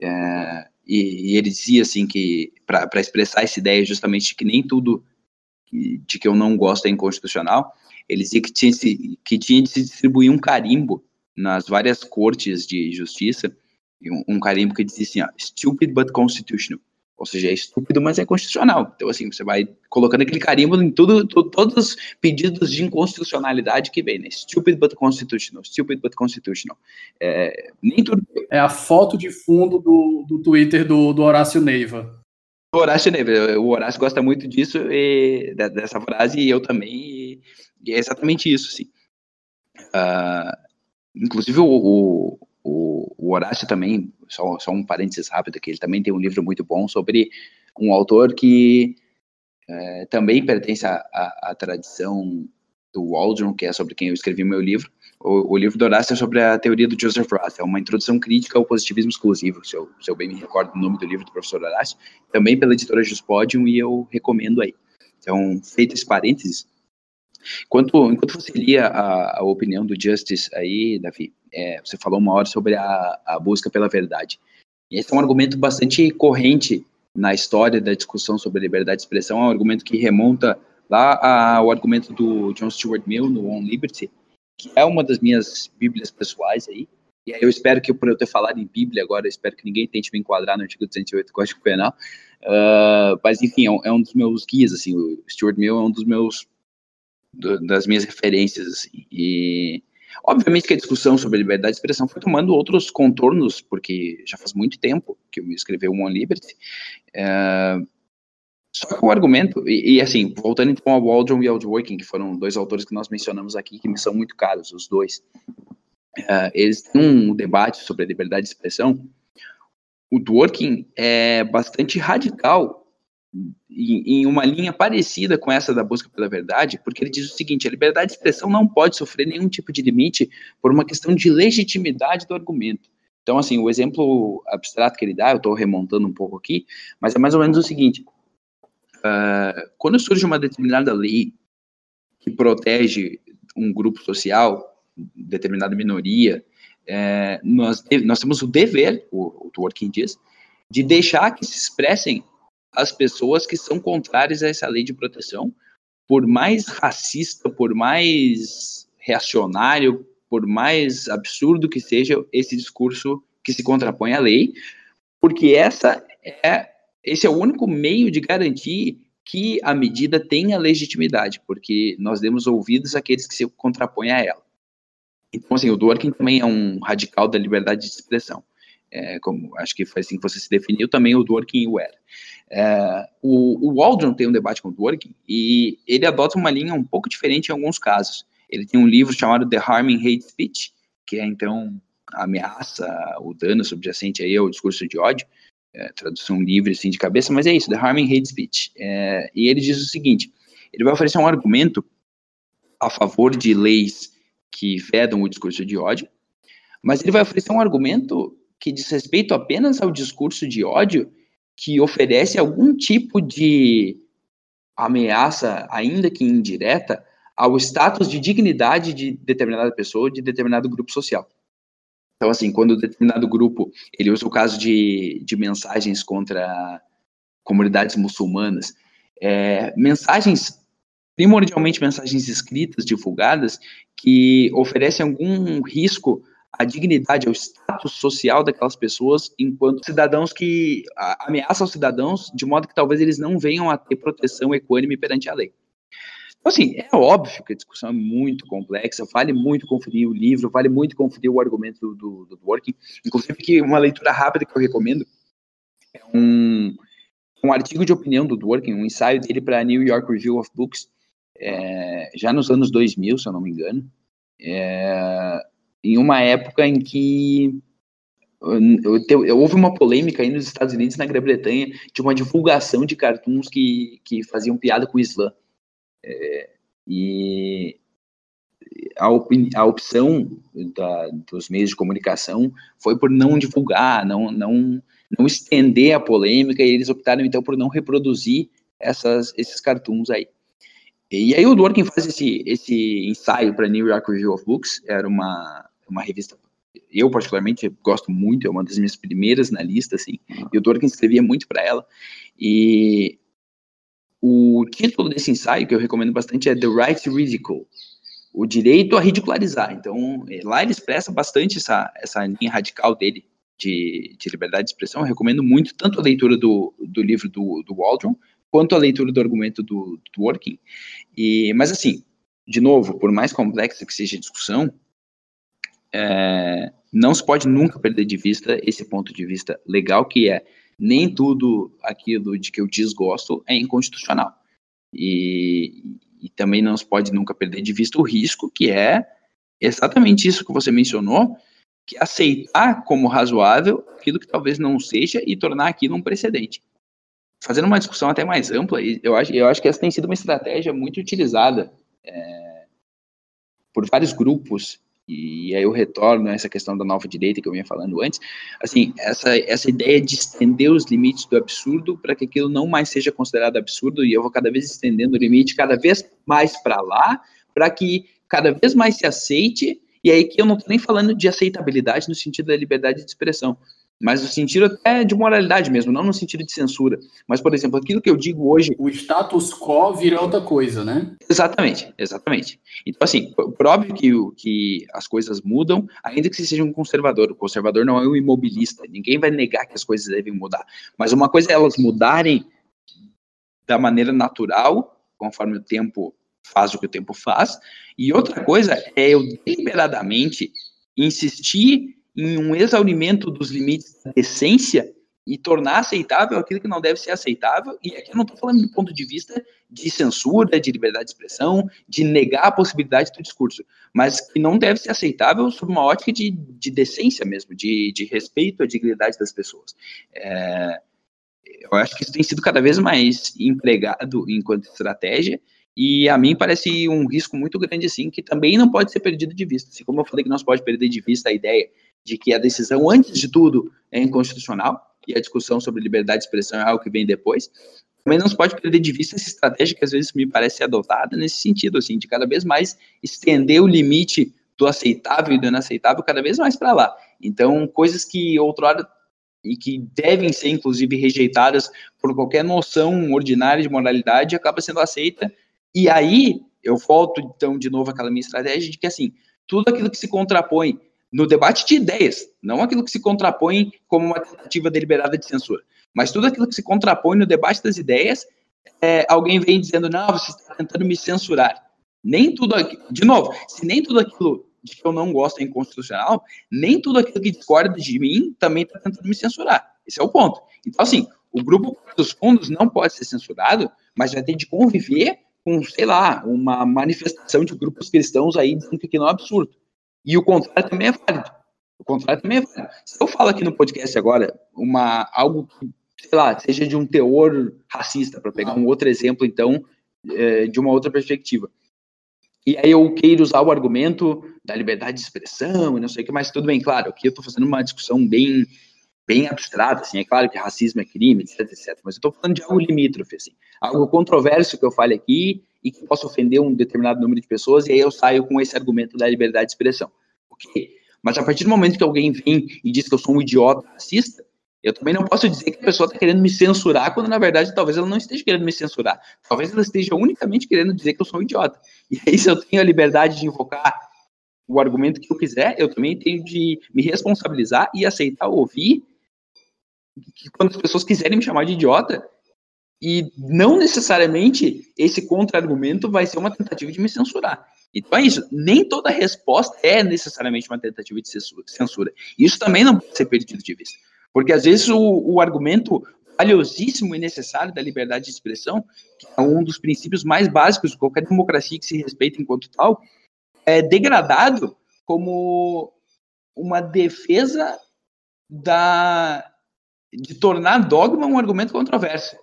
é, e, e, ele dizia, assim, que para expressar essa ideia justamente que nem tudo de que eu não gosto é inconstitucional, ele dizia que tinha, que tinha de se distribuir um carimbo nas várias cortes de justiça, um, um carimbo que dizia assim, ó, stupid but constitutional. Ou seja, é estúpido, mas é constitucional. Então, assim, você vai colocando aquele carimbo em tudo, tudo, todos os pedidos de inconstitucionalidade que vem, né? Stupid but constitutional, stupid but constitutional. É, nem tudo. É a foto de fundo do, do Twitter do, do Horácio Neiva. O Horácio Neiva, o Horácio gosta muito disso, e, dessa frase, e eu também, e, é exatamente isso, assim. Uh, inclusive, o, o, o, o Horácio também, só, só um parênteses rápido aqui, ele também tem um livro muito bom sobre um autor que é, também pertence à, tradição do Waldron, que é sobre quem eu escrevi meu livro. O, o, livro do Horácio é sobre a teoria do Joseph Roth, é uma introdução crítica ao positivismo exclusivo, se eu, se eu bem me recordo o nome do livro do professor Horácio, também pela editora Juspodium, e eu recomendo aí. Então, feito esse parênteses, enquanto, enquanto você lia a, a opinião do Justice aí, Davi, é, você falou uma hora sobre a, a busca pela verdade. E esse é um argumento bastante corrente na história da discussão sobre liberdade de expressão, é um argumento que remonta lá ao argumento do John Stuart Mill no On Liberty, que é uma das minhas bíblias pessoais aí. E aí eu espero que, por eu ter falado em Bíblia agora, espero que ninguém tente me enquadrar no artigo 208 do Código Penal. Uh, mas, enfim, é um, é um, dos meus guias, assim, o Stuart Mill é um dos meus, das minhas referências, assim. E Obviamente que a discussão sobre a liberdade de expressão foi tomando outros contornos, porque já faz muito tempo que eu escrevi o One Liberty. É, só que o argumento, e, e, assim, voltando então ao Waldron e ao Dworkin, que foram dois autores que nós mencionamos aqui, que me são muito caros, os dois, é, eles têm um debate sobre a liberdade de expressão. O Dworkin é bastante radical em, uma linha parecida com essa da busca pela verdade, porque ele diz o seguinte: a liberdade de expressão não pode sofrer nenhum tipo de limite por uma questão de legitimidade do argumento. Então, assim, o exemplo abstrato que ele dá, eu estou remontando um pouco aqui, mas é mais ou menos o seguinte: uh, quando surge uma determinada lei que protege um grupo social, determinada minoria, é, nós, nós temos o dever, o, o Tolkien diz, de deixar que se expressem as pessoas que são contrárias a essa lei de proteção, por mais racista, por mais reacionário, por mais absurdo que seja esse discurso que se contrapõe à lei, porque essa é esse é o único meio de garantir que a medida tenha legitimidade, porque nós demos ouvidos àqueles que se contrapõem a ela. Então, assim, o Dworkin também é um radical da liberdade de expressão. É, como acho que foi assim que você se definiu, também o Dworkin o era. É, o, o Waldron tem um debate com o Dworkin e ele adota uma linha um pouco diferente em alguns casos. Ele tem um livro chamado The Harming Hate Speech, que é então a ameaça, o dano subjacente aí ao discurso de ódio, é, tradução livre assim de cabeça, mas é isso, The Harming Hate Speech. É, e ele diz o seguinte: ele vai oferecer um argumento a favor de leis que vedam o discurso de ódio, mas ele vai oferecer um argumento que diz respeito apenas ao discurso de ódio que oferece algum tipo de ameaça, ainda que indireta, ao status de dignidade de determinada pessoa, de determinado grupo social. Então, assim, quando determinado grupo, ele usa o caso de, de mensagens contra comunidades muçulmanas, é, mensagens, primordialmente mensagens escritas, divulgadas, que oferecem algum risco à dignidade, ao status social daquelas pessoas, enquanto cidadãos que ameaçam os cidadãos, de modo que talvez eles não venham a ter proteção equânime perante a lei. Então, assim, é óbvio que a discussão é muito complexa, vale muito conferir o livro, vale muito conferir o argumento do, do, do Dworkin. Inclusive, que uma leitura rápida que eu recomendo é um, um artigo de opinião do Dworkin, um ensaio dele para a New York Review of Books, é, já nos anos 2000, se eu não me engano, é, em uma época em que eu, houve uma polêmica aí nos Estados Unidos e na Grã-Bretanha de uma divulgação de cartoons que, que faziam piada com o Islã. É, e a, op a opção da, dos meios de comunicação foi por não divulgar, não, não, não estender a polêmica, e eles optaram então por não reproduzir essas, esses cartoons aí. E aí o Dworkin faz esse, esse ensaio para New York Review of Books, era uma, uma revista, eu particularmente gosto muito, é uma das minhas primeiras na lista, assim, e o Dworkin escrevia muito para ela, e o título desse ensaio, que eu recomendo bastante, é The Right to Ridicule, o direito a ridicularizar. Então, é, lá ele expressa bastante essa, essa linha radical dele de, de liberdade de expressão. Eu recomendo muito tanto a leitura do, do livro do, do Waldron, quanto a leitura do argumento do, do Working. E, mas, assim, de novo, por mais complexa que seja a discussão, é, não se pode nunca perder de vista esse ponto de vista legal que é nem tudo aquilo de que eu desgosto é inconstitucional. E, e também não se pode nunca perder de vista o risco, que é exatamente isso que você mencionou, que aceitar como razoável aquilo que talvez não seja e tornar aquilo um precedente. Fazendo uma discussão até mais ampla, eu acho, eu acho que essa tem sido uma estratégia muito utilizada é, por vários grupos e aí eu retorno a essa questão da nova direita que eu vinha falando antes, assim, essa, essa ideia de estender os limites do absurdo para que aquilo não mais seja considerado absurdo, e eu vou cada vez estendendo o limite cada vez mais para lá, para que cada vez mais se aceite, e aí que eu não estou nem falando de aceitabilidade no sentido da liberdade de expressão, mas no sentido até de moralidade mesmo, não no sentido de censura. Mas, por exemplo, aquilo que eu digo hoje. O status quo vira outra coisa, né? Exatamente, exatamente. Então, assim, por óbvio que, que as coisas mudam, ainda que você seja um conservador. O conservador não é um imobilista, ninguém vai negar que as coisas devem mudar. Mas uma coisa é elas mudarem da maneira natural, conforme o tempo faz o que o tempo faz, e outra coisa é eu deliberadamente insistir em um exaurimento dos limites da essência e tornar aceitável aquilo que não deve ser aceitável. E aqui eu não estou falando do ponto de vista de censura, de liberdade de expressão, de negar a possibilidade do discurso, mas que não deve ser aceitável sob uma ótica de, de decência mesmo, de, de respeito à dignidade das pessoas. É, eu acho que isso tem sido cada vez mais empregado enquanto estratégia, e a mim parece um risco muito grande, assim, que também não pode ser perdido de vista. Assim como eu falei que não se pode perder de vista a ideia de que a decisão, antes de tudo, é inconstitucional, e a discussão sobre liberdade de expressão é algo que vem depois. Também não se pode perder de vista essa estratégia que às vezes me parece adotada nesse sentido, assim, de cada vez mais estender o limite do aceitável e do inaceitável cada vez mais para lá. Então, coisas que outrora e que devem ser, inclusive, rejeitadas por qualquer noção ordinária de moralidade, acaba sendo aceita. E aí, eu volto, então, de novo àquela minha estratégia de que, assim, tudo aquilo que se contrapõe no debate de ideias, não aquilo que se contrapõe como uma tentativa deliberada de censura, mas tudo aquilo que se contrapõe no debate das ideias, é, alguém vem dizendo, não, você está tentando me censurar. Nem tudo aquilo, de novo, se nem tudo aquilo de que eu não gosto é inconstitucional, nem tudo aquilo que discorda de mim também está tentando me censurar. Esse é o ponto. Então, assim, o grupo dos fundos não pode ser censurado, mas vai ter de conviver com, sei lá, uma manifestação de grupos cristãos aí dizendo que aquilo é um absurdo. E o contrário também é válido. O contrário também é válido. Se eu falo aqui no podcast agora uma, algo que, sei lá, seja de um teor racista, para pegar um outro exemplo, então, é, de uma outra perspectiva. E aí eu queiro usar o argumento da liberdade de expressão e não sei o que, mas tudo bem, claro, aqui eu estou fazendo uma discussão bem bem abstrata, assim, é claro que racismo é crime, etc, etc, mas eu estou falando de algo limítrofe, assim, algo controverso que eu fale aqui e que possa ofender um determinado número de pessoas, e aí eu saio com esse argumento da liberdade de expressão. Ok, mas a partir do momento que alguém vem e diz que eu sou um idiota racista, eu também não posso dizer que a pessoa está querendo me censurar, quando na verdade talvez ela não esteja querendo me censurar. Talvez ela esteja unicamente querendo dizer que eu sou um idiota. E aí, se eu tenho a liberdade de invocar o argumento que eu quiser, eu também tenho de me responsabilizar e aceitar ouvir que quando as pessoas quiserem me chamar de idiota, e não necessariamente esse contra-argumento vai ser uma tentativa de me censurar. Então é isso, nem toda resposta é necessariamente uma tentativa de censura. Isso também não pode ser perdido de vista. Porque às vezes o, o argumento valiosíssimo e necessário da liberdade de expressão, que é um dos princípios mais básicos de qualquer democracia que se respeita enquanto tal, é degradado como uma defesa da, de tornar dogma um argumento controverso.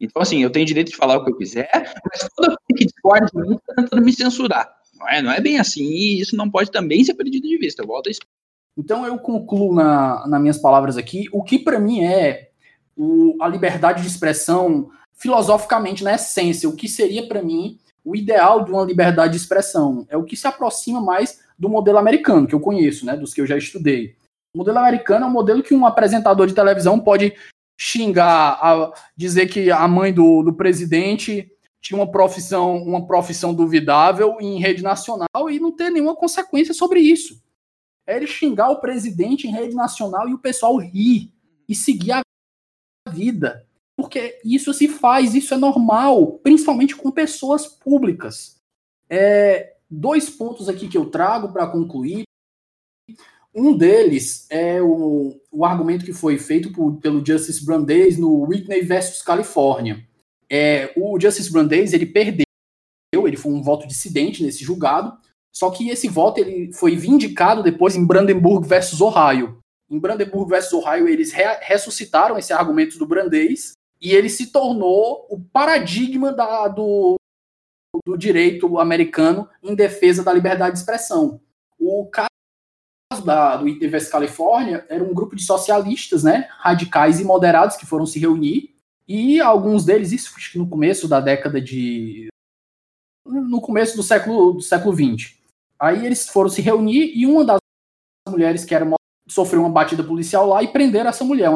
Então, assim, eu tenho direito de falar o que eu quiser, mas toda que discorda de mim está tentando me censurar. Não é, não é bem assim, e isso não pode também ser perdido de vista. Eu volto a. Então, eu concluo na, nas minhas palavras aqui o que para mim é o, a liberdade de expressão filosoficamente na essência, o que seria para mim o ideal de uma liberdade de expressão. É o que se aproxima mais do modelo americano, que eu conheço, né, dos que eu já estudei. O modelo americano é um modelo que um apresentador de televisão pode xingar, a, dizer que a mãe do, do presidente tinha uma profissão, uma profissão duvidável em rede nacional e não ter nenhuma consequência sobre isso. É ele xingar o presidente em rede nacional e o pessoal rir e seguir a vida. Porque isso se faz, isso é normal, principalmente com pessoas públicas. É, dois pontos aqui que eu trago para concluir. Um deles é o, o argumento que foi feito por, pelo Justice Brandeis no Whitney versus Califórnia. É, o Justice Brandeis ele perdeu, ele foi um voto dissidente nesse julgado, só que esse voto ele foi vindicado depois em Brandenburg versus Ohio. Em Brandenburg versus Ohio eles re ressuscitaram esse argumento do Brandeis e ele se tornou o paradigma da, do, do direito americano em defesa da liberdade de expressão. O caso da, do ITVS Califórnia era um grupo de socialistas, né, radicais e moderados que foram se reunir, e alguns deles, isso no começo da década de. no começo do século, do século XX. Aí eles foram se reunir e uma das mulheres que era sofreu uma batida policial lá e prenderam essa mulher.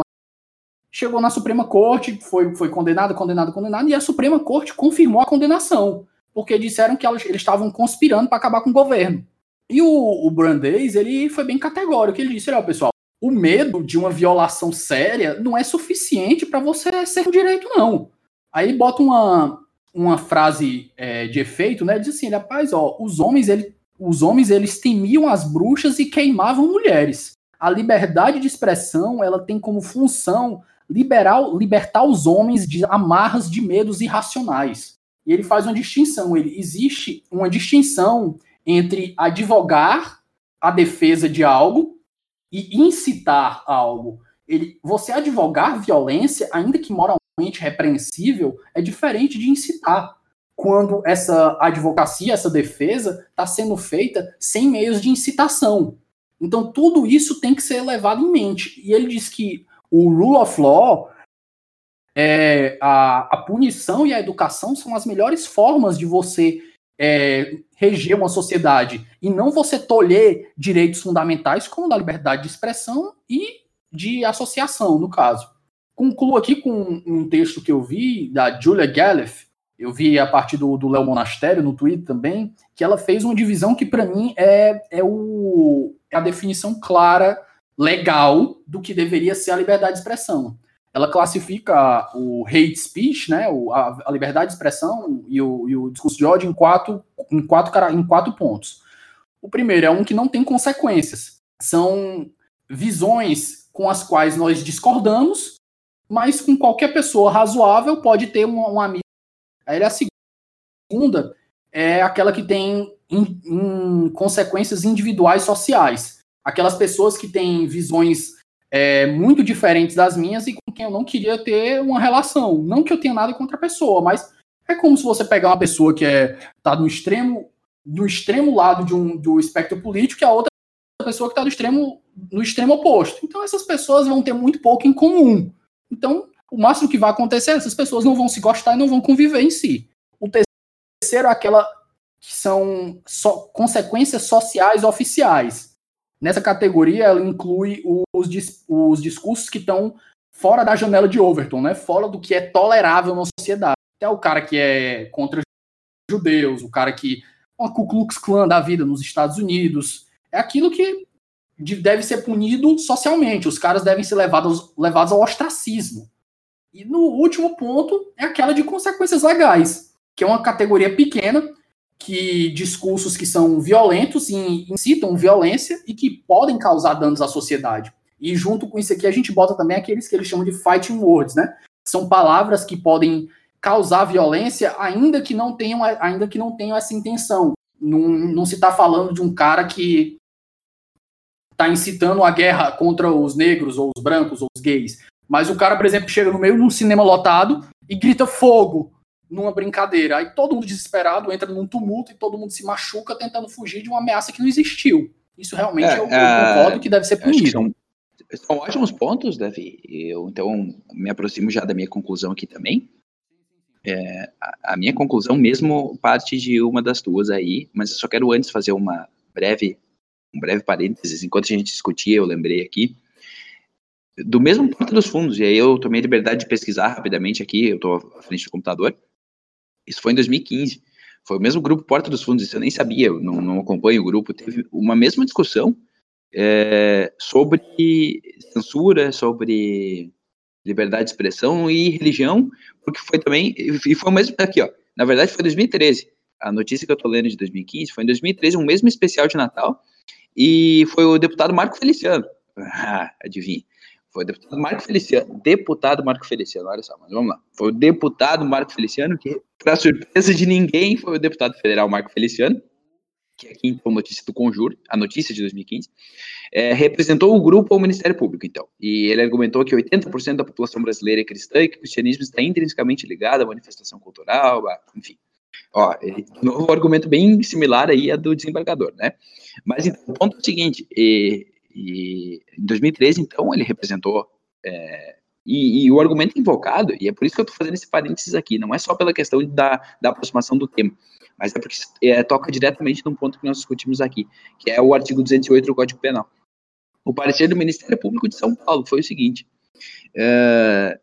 Chegou na Suprema Corte, foi, foi condenada, condenada, condenada, e a Suprema Corte confirmou a condenação, porque disseram que eles estavam conspirando para acabar com o governo. E o, o Brandeis, ele foi bem categórico. Ele disse: olha, pessoal, o medo de uma violação séria não é suficiente para você ser um direito, não. Aí bota uma, uma frase é, de efeito, né? Diz assim: rapaz, ó, os homens, ele, os homens eles temiam as bruxas e queimavam mulheres. A liberdade de expressão ela tem como função liberal, libertar os homens de amarras de medos irracionais. E ele faz uma distinção. Ele existe uma distinção entre advogar a defesa de algo e incitar algo. Ele, você advogar violência, ainda que moralmente repreensível, é diferente de incitar. Quando essa advocacia, essa defesa, está sendo feita sem meios de incitação. Então, tudo isso tem que ser levado em mente. E ele diz que o rule of law, é, a, a punição e a educação são as melhores formas de você é, reger uma sociedade e não você tolher direitos fundamentais como da liberdade de expressão e de associação, no caso. Concluo aqui com um texto que eu vi da Julia Galef, eu vi a partir do, Léo Monastério no Twitter também, que ela fez uma divisão que para mim é, é o, é a definição clara, legal, do que deveria ser a liberdade de expressão. Ela classifica o hate speech, né, a, liberdade de expressão e o, e o, discurso de ódio em quatro, em, quatro, em quatro pontos. O primeiro é um que não tem consequências. São visões com as quais nós discordamos, mas com qualquer pessoa razoável pode ter um, um amigo. Aí a segunda é aquela que tem in, in, consequências individuais sociais. Aquelas pessoas que têm visões é, muito diferentes das minhas e com quem eu não queria ter uma relação. Não que eu tenha nada contra a pessoa, mas é como se você pegar uma pessoa que é, tá no extremo no extremo lado de um, do espectro político e a outra pessoa que está no extremo, no extremo oposto. Então essas pessoas vão ter muito pouco em comum. Então, o máximo que vai acontecer é essas pessoas não vão se gostar e não vão conviver em si. O terceiro é aquela que são consequências sociais oficiais. Nessa categoria, ela inclui os, os discursos que estão fora da janela de Overton, né? fora do que é tolerável na sociedade. Até o cara que é contra judeus, o cara que uma Ku Klux Klan da vida nos Estados Unidos. É aquilo que deve ser punido socialmente. Os caras devem ser levados, levados ao ostracismo. E no último ponto é aquela de consequências legais, que é uma categoria pequena, que discursos que são violentos e incitam violência e que podem causar danos à sociedade. E junto com isso aqui a gente bota também aqueles que eles chamam de fighting words, né? São palavras que podem causar violência, ainda que não tenham, ainda que não tenham essa intenção. Não, não se está falando de um cara que está incitando a guerra contra os negros, ou os brancos, ou os gays. Mas o cara, por exemplo, chega no meio de um cinema lotado e grita fogo numa brincadeira. Aí todo mundo desesperado entra num tumulto e todo mundo se machuca tentando fugir de uma ameaça que não existiu. Isso realmente é, eu, eu é, concordo que deve ser punido. São, são ótimos pontos, Davi. Eu então me aproximo já da minha conclusão aqui também. É, a, a, minha conclusão mesmo parte de uma das tuas aí, mas eu só quero antes fazer uma breve, um breve parênteses. Enquanto a gente discutia, eu lembrei aqui do mesmo Porta dos Fundos, e aí eu tomei a liberdade de pesquisar rapidamente aqui, eu estou à frente do computador. Isso foi em 2015. Foi o mesmo grupo Porta dos Fundos, eu nem sabia, eu não, não acompanho o grupo. Teve uma mesma discussão é, sobre censura, sobre liberdade de expressão e religião, porque foi também, e foi o mesmo, aqui ó, na verdade foi 2013, a notícia que eu tô lendo de 2015, foi em 2013, um mesmo especial de Natal, e foi o deputado Marco Feliciano, ah, adivinha, foi o deputado Marco Feliciano, deputado Marco Feliciano, olha só, mas vamos lá, foi o deputado Marco Feliciano, que, para surpresa de ninguém, foi o deputado federal Marco Feliciano, que aqui então notícia do Conjuro, a notícia de 2015, é, representou o grupo ao Ministério Público, então. E ele argumentou que 80% da população brasileira é cristã e que o cristianismo está intrinsecamente ligado à manifestação cultural, enfim. Ó, um argumento bem similar aí a do desembargador, né? Mas então, o ponto é o seguinte, e, e em 2013, então, ele representou é, e, e, o argumento invocado, e é por isso que eu estou fazendo esse parênteses aqui, não é só pela questão da, da aproximação do tema, mas é porque é, toca diretamente num ponto que nós discutimos aqui, que é o artigo 208 do Código Penal. O parecer do Ministério Público de São Paulo foi o seguinte: é,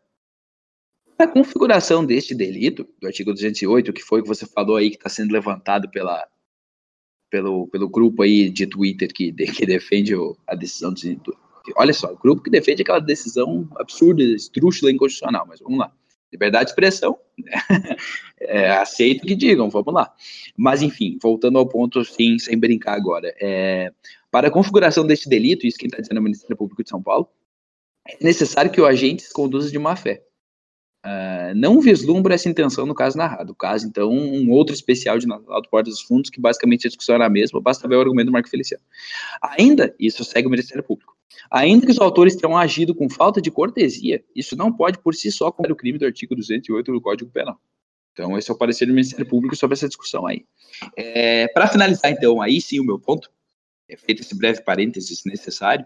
a configuração deste delito, do artigo 208, que foi que você falou aí que está sendo levantado pela, pelo, pelo grupo aí de Twitter que, de, que defende a decisão do, olha só, o grupo que defende aquela decisão absurda, estrúxula, inconstitucional, mas vamos lá liberdade de expressão, né? é, aceito que digam, vamos lá. Mas, enfim, voltando ao ponto, sim, sem brincar agora, é, para a configuração deste delito, isso quem está dizendo é o Ministério Público de São Paulo, é necessário que o agente se conduza de má fé. Uh, não vislumbra essa intenção no caso narrado. O caso, então, um outro especial de Natal do Porta dos Fundos, que basicamente a discussão era a mesma, basta ver o argumento do Marco Feliciano. Ainda, isso segue o Ministério Público. Ainda que os autores tenham agido com falta de cortesia, isso não pode por si só cometer o crime do artigo 208 do Código Penal. Então, esse é o parecer do Ministério Público sobre essa discussão aí. É, Para finalizar, então, aí sim o meu ponto, é feito esse breve parênteses necessário,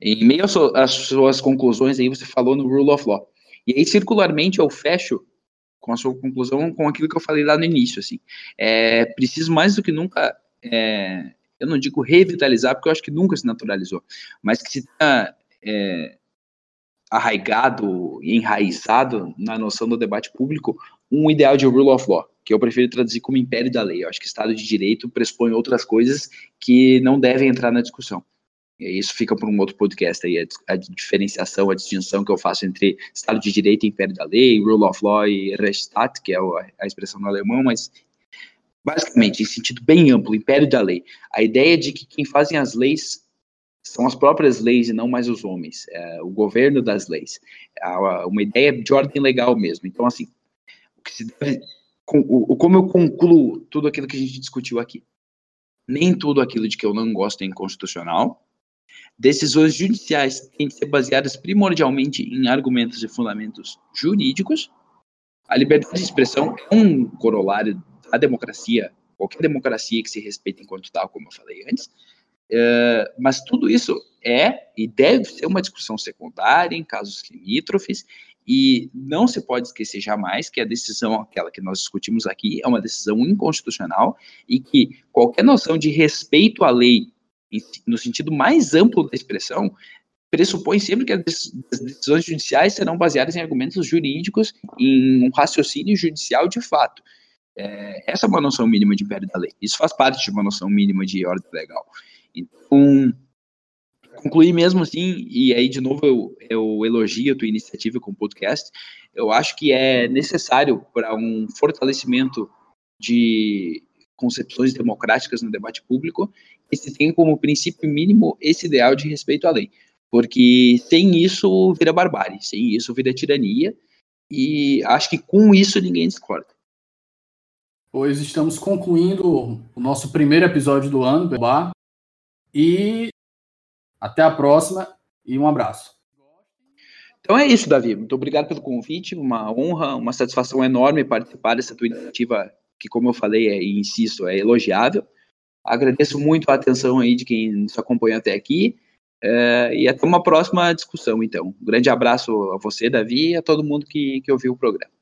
em meio às suas conclusões aí, você falou no Rule of Law. E aí, circularmente, eu fecho com a sua conclusão com aquilo que eu falei lá no início, assim. É preciso mais do que nunca é, eu não digo revitalizar, porque eu acho que nunca se naturalizou, mas que se tenha é, arraigado e enraizado na noção do debate público um ideal de rule of law, que eu prefiro traduzir como império da lei. Eu acho que Estado de Direito pressupõe outras coisas que não devem entrar na discussão. Isso fica para um outro podcast aí, a, diferenciação, a distinção que eu faço entre Estado de Direito e Império da Lei, Rule of Law e Rechtsstaat, que é a, expressão no alemão, mas basicamente, em sentido bem amplo, Império da Lei. A ideia de que quem fazem as leis são as próprias leis e não mais os homens, é, o governo das leis. É uma ideia de ordem legal mesmo. Então, assim, o que se deve, o, como eu concluo tudo aquilo que a gente discutiu aqui? Nem tudo aquilo de que eu não gosto é inconstitucional. Decisões judiciais têm que ser baseadas primordialmente em argumentos e fundamentos jurídicos. A liberdade de expressão é um corolário da democracia, qualquer democracia que se respeite enquanto tal, como eu falei antes. Uh, mas tudo isso é e deve ser uma discussão secundária em casos limítrofes e não se pode esquecer jamais que a decisão, aquela que nós discutimos aqui, é uma decisão inconstitucional e que qualquer noção de respeito à lei, no sentido mais amplo da expressão, pressupõe sempre que as decisões judiciais serão baseadas em argumentos jurídicos, em um raciocínio judicial de fato. É, essa é uma noção mínima de império da lei. Isso faz parte de uma noção mínima de ordem legal. Então, concluir mesmo assim, e aí de novo eu, eu elogio a tua iniciativa com o podcast, eu acho que é necessário para um fortalecimento de concepções democráticas no debate público que se tenha como princípio mínimo esse ideal de respeito à lei. Porque sem isso vira barbárie, sem isso vira tirania, e acho que com isso ninguém discorda. Pois estamos concluindo o nosso primeiro episódio do ano, e até a próxima e um abraço. Então é isso, Davi. Muito obrigado pelo convite. Uma honra, uma satisfação enorme participar dessa tua iniciativa, que, como eu falei é, e insisto, é elogiável. Agradeço muito a atenção aí de quem nos acompanha até aqui. É, e até uma próxima discussão, então. Um grande abraço a você, Davi, e a todo mundo que, que ouviu o programa.